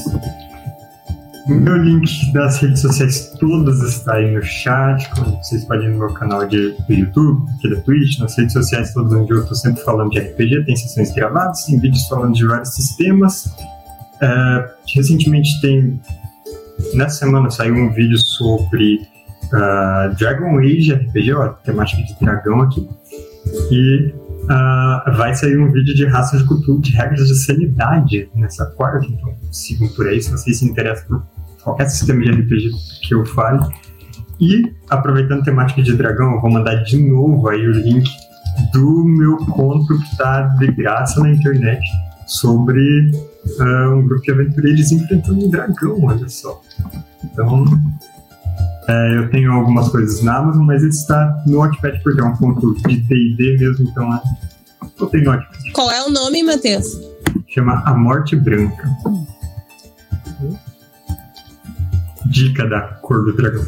Speaker 4: O meu link das redes sociais todas está aí no chat, como vocês podem no meu canal de, do YouTube, aqui da Twitch, nas redes sociais todas onde eu estou sempre falando de RPG, tem sessões gravadas, tem vídeos falando de vários sistemas. Uh, recentemente tem, nessa semana saiu um vídeo sobre uh, Dragon Age RPG, ó, temática de dragão aqui. E uh, vai sair um vídeo de raças de cultura de regras de sanidade nessa quarta, então sigam por aí se vocês se interessam por qualquer sistema de RPG que eu fale. E, aproveitando a temática de dragão, eu vou mandar de novo aí o link do meu conto que está de graça na internet sobre uh, um grupo de aventureiros enfrentando um dragão, olha só. Então, é, eu tenho algumas coisas na Amazon, mas ele está no Wattpad porque é um ponto de D&D mesmo, então é, eu tenho no Wattpad.
Speaker 5: Qual é o nome, Matheus?
Speaker 4: Chama A Morte Branca. Dica da cor do dragão.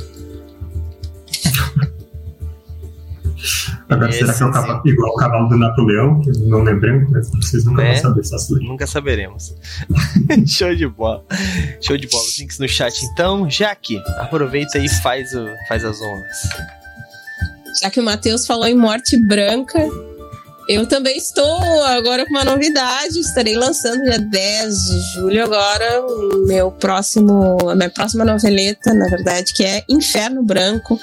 Speaker 4: Agora, Esse, será que é o cavalo, igual o cavalo do Napoleão? Que não lembramos, mas vocês nunca né? vão saber essas
Speaker 2: Nunca saberemos. Show de bola. Show de bola. Os links no chat, então. Jaque, aproveita e faz, o, faz as honras.
Speaker 5: Já que o Matheus falou em morte branca, eu também estou agora com uma novidade. Estarei lançando dia 10 de julho agora meu próximo, a minha próxima noveleta, na verdade, que é Inferno Branco.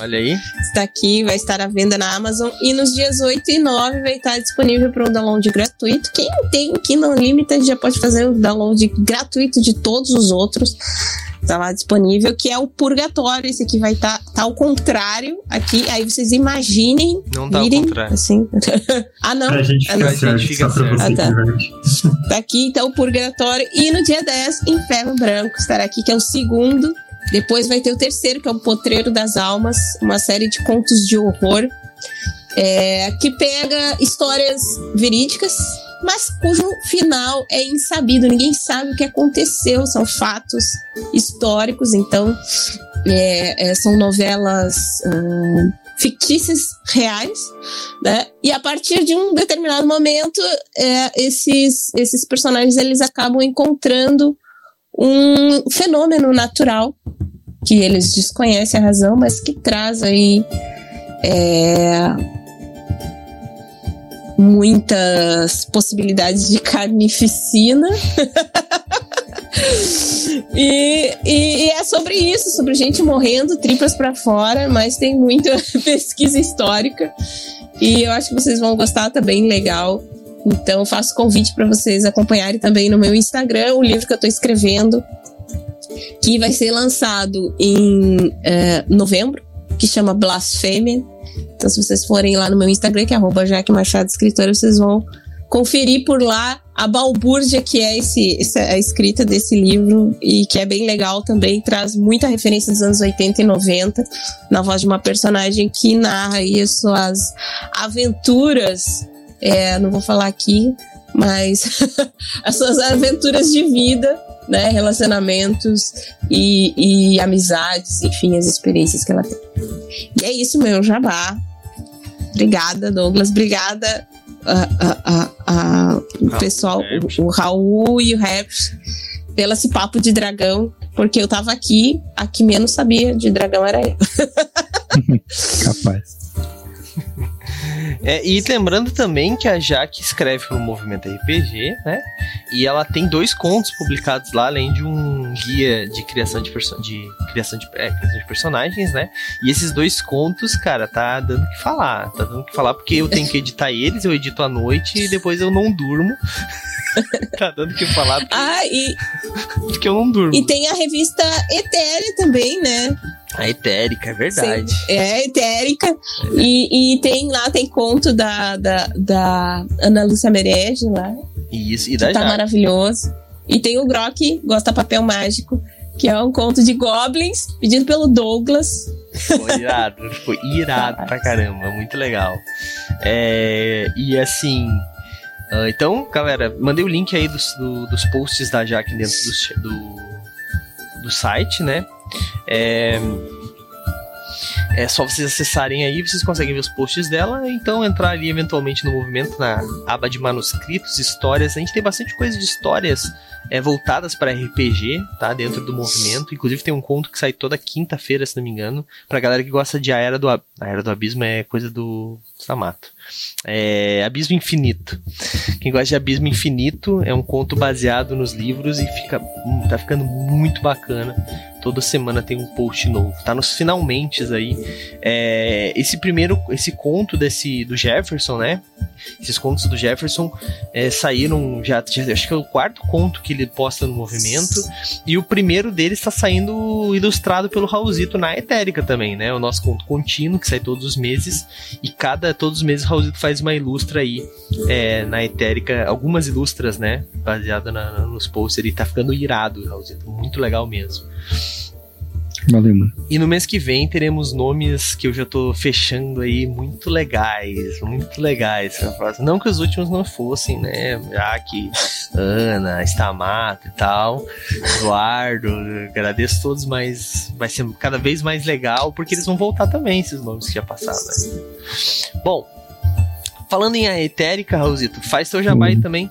Speaker 2: Olha aí.
Speaker 5: Está aqui, vai estar à venda na Amazon e nos dias 8 e 9 vai estar disponível para um download gratuito. Quem tem Kindle Limited já pode fazer o download gratuito de todos os outros tá lá disponível, que é o Purgatório. Esse aqui vai estar tá, tá ao contrário aqui. Aí vocês imaginem.
Speaker 2: Não tá virem, ao contrário.
Speaker 5: Assim. ah, não.
Speaker 4: A gente fica, ah, certo, fica certo. Ah,
Speaker 5: tá. tá aqui, então, o Purgatório. E no dia 10, Inferno Branco estará aqui, que é o segundo. Depois vai ter o terceiro, que é o Potreiro das Almas, uma série de contos de horror. É, que pega histórias verídicas mas cujo final é insabido, ninguém sabe o que aconteceu, são fatos históricos, então é, é, são novelas uh, fictícias reais, né? E a partir de um determinado momento, é, esses, esses personagens eles acabam encontrando um fenômeno natural que eles desconhecem a razão, mas que traz aí é, muitas possibilidades de carnificina. e, e, e, é sobre isso, sobre gente morrendo, tripas para fora, mas tem muita pesquisa histórica. E eu acho que vocês vão gostar, tá bem legal. Então faço convite para vocês acompanharem também no meu Instagram o livro que eu estou escrevendo, que vai ser lançado em uh, novembro, que chama Blasfêmia. Então, se vocês forem lá no meu Instagram, que é arroba Jaque Machado Escritora, vocês vão conferir por lá a balbúrdia que é esse, essa, a escrita desse livro e que é bem legal também, traz muita referência dos anos 80 e 90 na voz de uma personagem que narra aí suas aventuras, é, não vou falar aqui, mas as suas aventuras de vida, né, relacionamentos e, e amizades, enfim, as experiências que ela tem. E é isso, meu jabá. Obrigada, Douglas. Obrigada a, a, o pessoal, o, o, Raul e o Raps, pelo esse papo de dragão, porque eu tava aqui, a que menos sabia de dragão era eu.
Speaker 3: Capaz.
Speaker 2: É, e lembrando também que a Jaque escreve para o Movimento RPG, né? E ela tem dois contos publicados lá, além de um guia de criação de, de, criação de, é, criação de personagens, né? E esses dois contos, cara, tá dando que falar. Tá dando que falar porque eu tenho que editar eles, eu edito à noite e depois eu não durmo. tá dando que falar. Porque...
Speaker 5: Ah, e.
Speaker 2: porque eu não durmo.
Speaker 5: E tem a revista Etérea também, né?
Speaker 2: A etérica, é verdade. Sim,
Speaker 5: é etérica. É. E, e tem lá, tem conto da, da, da Ana Lúcia Merege lá.
Speaker 2: Isso, e da
Speaker 5: Tá maravilhoso. E tem o Grok, Gosta Papel Mágico, que é um conto de goblins, pedido pelo Douglas.
Speaker 2: Foi irado, foi irado pra caramba, muito legal. É, e assim. Uh, então, galera, mandei o link aí dos, do, dos posts da Jaque dentro do, do, do site, né? É, é só vocês acessarem aí, vocês conseguem ver os posts dela, então entrar ali eventualmente no movimento na aba de manuscritos, histórias. A gente tem bastante coisa de histórias é, voltadas para RPG, tá? Dentro do movimento. Inclusive tem um conto que sai toda quinta-feira, se não me engano, pra galera que gosta de A Era do, a Era do Abismo é coisa do Samato. É Abismo Infinito. Quem gosta de Abismo Infinito é um conto baseado nos livros e fica, hum, tá ficando muito bacana Toda semana tem um post novo. Tá nos finalmente aí. É, esse primeiro, esse conto desse do Jefferson, né? Esses contos do Jefferson é, saíram já, já, acho que é o quarto conto que ele posta no movimento. E o primeiro deles está saindo ilustrado pelo Raulzito na Etérica também, né? O nosso conto contínuo, que sai todos os meses. E cada, todos os meses o Raulzito faz uma ilustra aí é, na Etérica. Algumas ilustras, né? Baseada na, nos posts. Ele tá ficando irado, Raulzito. Muito legal mesmo.
Speaker 3: Valeu, mano.
Speaker 2: E no mês que vem teremos nomes que eu já tô fechando aí muito legais, muito legais. Não que os últimos não fossem, né? Já que Ana, Stamato e tal, Eduardo, agradeço todos, mas vai ser cada vez mais legal porque eles vão voltar também, esses nomes que já passaram, né? Bom, falando em a etérica, Raulzito, faz teu jabá aí hum. também.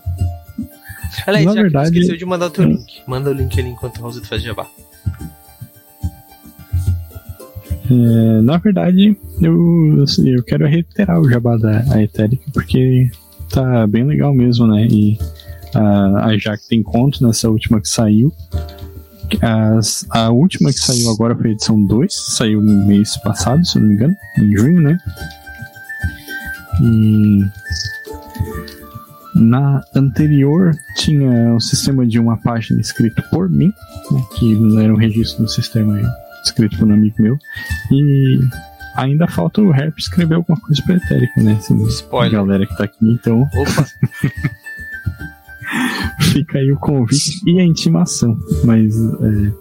Speaker 2: Aliás, Na já verdade, que esqueceu de mandar o teu link. Manda o link ali enquanto o Raulzito faz jabá.
Speaker 3: É, na verdade, eu, assim, eu quero reiterar o jabá da Etérica, porque tá bem legal mesmo, né? E a, a tem conto nessa última que saiu. As, a última que saiu agora foi a edição 2, saiu mês passado, se não me engano, em junho, né? E na anterior tinha o sistema de uma página escrito por mim, né, que era um registro no sistema escrito por um amigo meu. E ainda falta o Herp escrever alguma coisa pra Etérica, né? Assim,
Speaker 2: Spoiler.
Speaker 3: A galera que tá aqui, então.
Speaker 2: Opa!
Speaker 3: Fica aí o convite e a intimação. Mas é,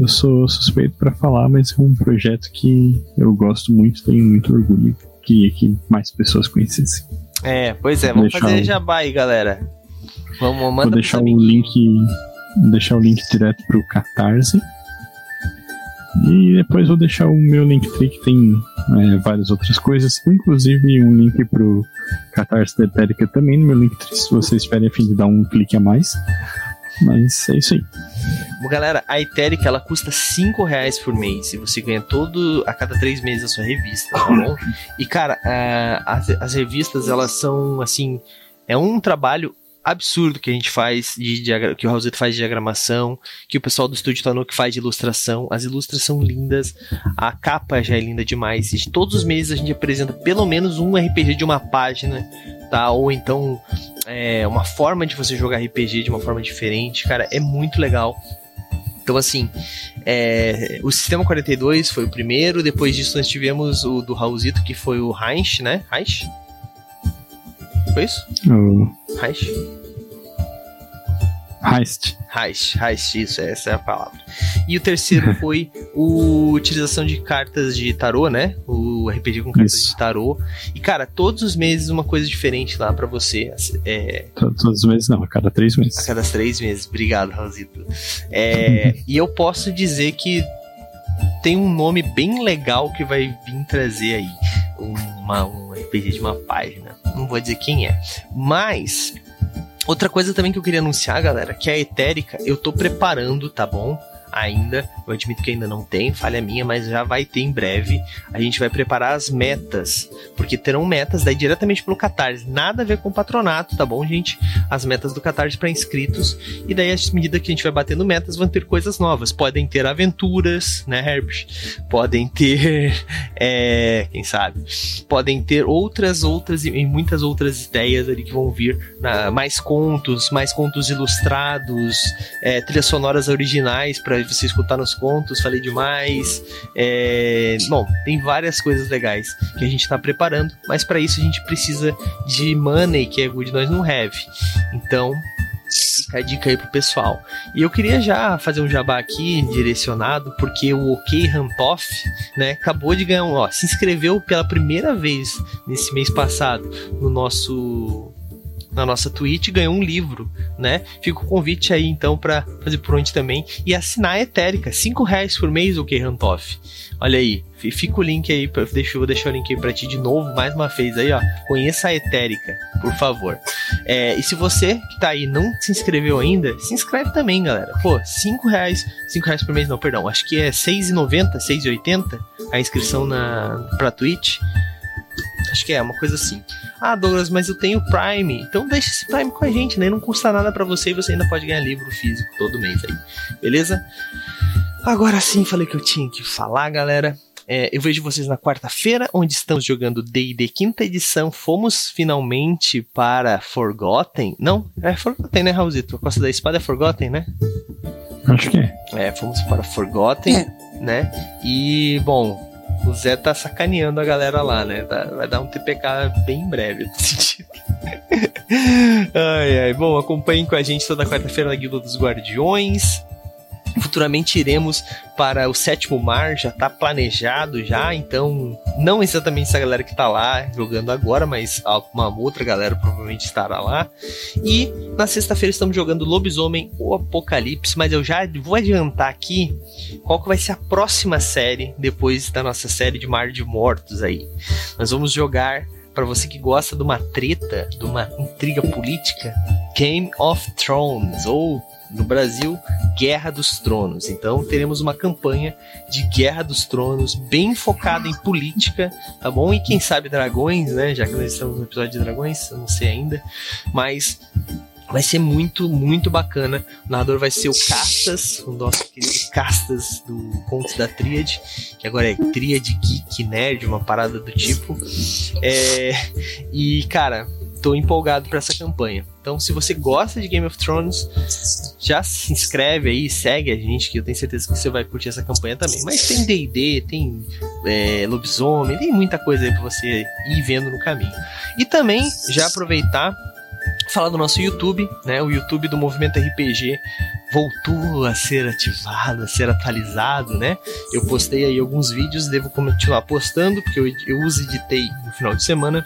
Speaker 3: eu sou suspeito para falar, mas é um projeto que eu gosto muito, tenho muito orgulho. Queria que mais pessoas conhecessem.
Speaker 2: É, pois é, vamos fazer o... jabá aí, galera. Vamos,
Speaker 3: manda Vou deixar o link. Deixar o link direto pro Catarse E depois vou deixar o meu Linktree que tem é, várias outras coisas, inclusive um link pro Catarse da Etérica também no meu Linktree, se vocês estiverem a fim de dar um clique a mais. Mas é isso aí.
Speaker 2: Bom, galera, a Etérica ela custa 5 reais por mês e você ganha todo a cada três meses a sua revista, tá bom? E cara, uh, as, as revistas elas são assim, é um trabalho absurdo que a gente faz, de, que o Raulzito faz de diagramação, que o pessoal do Estúdio Tanoco faz de ilustração. As ilustras são lindas, a capa já é linda demais. E todos os meses a gente apresenta pelo menos um RPG de uma página, tá? Ou então é, uma forma de você jogar RPG de uma forma diferente. Cara, é muito legal. Então, assim, é, o Sistema 42 foi o primeiro, depois disso nós tivemos o do Raulzito, que foi o Heinz, né? Heinz? Foi isso?
Speaker 3: O...
Speaker 2: Heinz?
Speaker 3: Heist.
Speaker 2: Heist, Heist, isso, essa é a palavra. E o terceiro foi a utilização de cartas de tarô, né? O RPG com cartas isso. de tarô. E, cara, todos os meses uma coisa diferente lá para você. É...
Speaker 3: Todos os meses não, a cada três meses.
Speaker 2: A cada três meses, obrigado, Raulzito. É... e eu posso dizer que tem um nome bem legal que vai vir trazer aí. Uma, um RPG de uma página. Não vou dizer quem é. Mas Outra coisa também que eu queria anunciar, galera, que a Etérica eu tô preparando, tá bom? Ainda. Eu admito que ainda não tem, falha minha, mas já vai ter em breve. A gente vai preparar as metas, porque terão metas daí diretamente pelo Catarse. Nada a ver com o patronato, tá bom, gente? As metas do Catarse para inscritos. E daí, à medida que a gente vai batendo metas, vão ter coisas novas. Podem ter aventuras, né, Herbert? Podem ter. É, quem sabe? Podem ter outras, outras e muitas outras ideias ali que vão vir. Na, mais contos, mais contos ilustrados, é, trilhas sonoras originais para você escutar nos contos, falei demais. É... Bom, tem várias coisas legais que a gente está preparando, mas para isso a gente precisa de money, que é good nós não have. Então, fica a dica aí pro pessoal. E eu queria já fazer um jabá aqui direcionado, porque o OK Rampoff, né, acabou de ganhar um, ó, se inscreveu pela primeira vez nesse mês passado no nosso na nossa Twitch ganhou um livro, né? Fica o convite aí então para fazer por onde também e assinar a Etérica, cinco reais por mês o Rantoff. Olha aí, fica o link aí, deixa, vou deixar o link aí pra ti de novo, mais uma vez aí, ó. Conheça a Etérica, por favor. É, e se você que tá aí não se inscreveu ainda, se inscreve também, galera. Pô, 5 reais, 5 reais por mês não, perdão, acho que é 6,90, 6,80 a inscrição na, pra Twitch. Acho que é uma coisa assim. Ah, Douglas, mas eu tenho Prime. Então deixa esse Prime com a gente, né? Não custa nada para você e você ainda pode ganhar livro físico todo mês aí. Beleza? Agora sim, falei que eu tinha que falar, galera. É, eu vejo vocês na quarta-feira, onde estamos jogando D&D quinta edição. Fomos finalmente para Forgotten. Não, é Forgotten, né, Raulzito? A Costa da Espada é Forgotten, né?
Speaker 3: Acho que é.
Speaker 2: É, fomos para Forgotten, é. né? E, bom, o Zé tá sacaneando a galera lá, né? Tá, vai dar um TPK bem em breve nesse sentido. ai, ai. Bom, acompanhem com a gente toda quarta-feira na Guilda dos Guardiões. Futuramente iremos para o sétimo mar, já está planejado já, então não exatamente essa galera que está lá jogando agora, mas uma outra galera provavelmente estará lá. E na sexta-feira estamos jogando Lobisomem ou Apocalipse, mas eu já vou adiantar aqui qual que vai ser a próxima série depois da nossa série de Mar de Mortos aí. Nós vamos jogar para você que gosta de uma treta, de uma intriga política, Game of Thrones ou no Brasil, Guerra dos Tronos. Então teremos uma campanha de Guerra dos Tronos bem focada em política, tá bom? E quem sabe dragões, né? Já que nós estamos no episódio de dragões, eu não sei ainda, mas Vai ser muito, muito bacana. O narrador vai ser o Castas, o nosso querido Castas do Contos da Tríade, que agora é Tríade Geek Nerd, uma parada do tipo. É... E, cara, tô empolgado para essa campanha. Então, se você gosta de Game of Thrones, já se inscreve aí, segue a gente, que eu tenho certeza que você vai curtir essa campanha também. Mas tem D&D, tem é, lobisomem, tem muita coisa aí pra você ir vendo no caminho. E também, já aproveitar falar do nosso YouTube, né? O YouTube do Movimento RPG voltou a ser ativado, a ser atualizado, né? Eu postei aí alguns vídeos, devo continuar postando, porque eu, eu uso editei no final de semana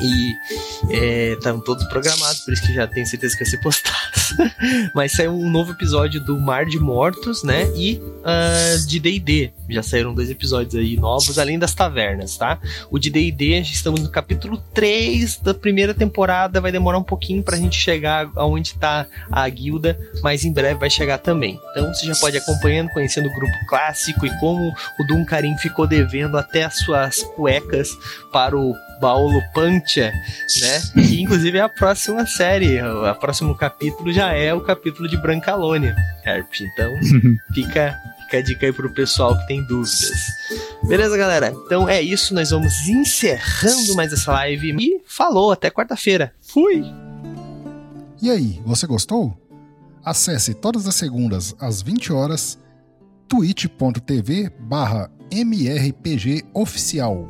Speaker 2: e estavam é, todos programados, por isso que já tenho certeza que vai ser postado. Mas saiu um novo episódio do Mar de Mortos, né? E uh, de D&D. Já saíram dois episódios aí novos, além das tavernas, tá? O de D&D, estamos no capítulo 3 da primeira temporada. Vai demorar um pouquinho pra gente chegar aonde tá a guilda, mas em breve vai chegar também. Então você já pode ir acompanhando, conhecendo o grupo clássico e como o Duncarim ficou devendo até as suas cuecas para o Paulo Pancha, né? Que inclusive é a próxima série, o próximo capítulo já é o capítulo de Brancalônia, Herp. Então fica, fica a dica aí pro pessoal que tem dúvidas. Beleza, galera? Então é isso, nós vamos encerrando mais essa live e falou, até quarta-feira. Fui!
Speaker 6: E aí, você gostou? Acesse todas as segundas às 20 horas twitch.tv barra mrpgoficial.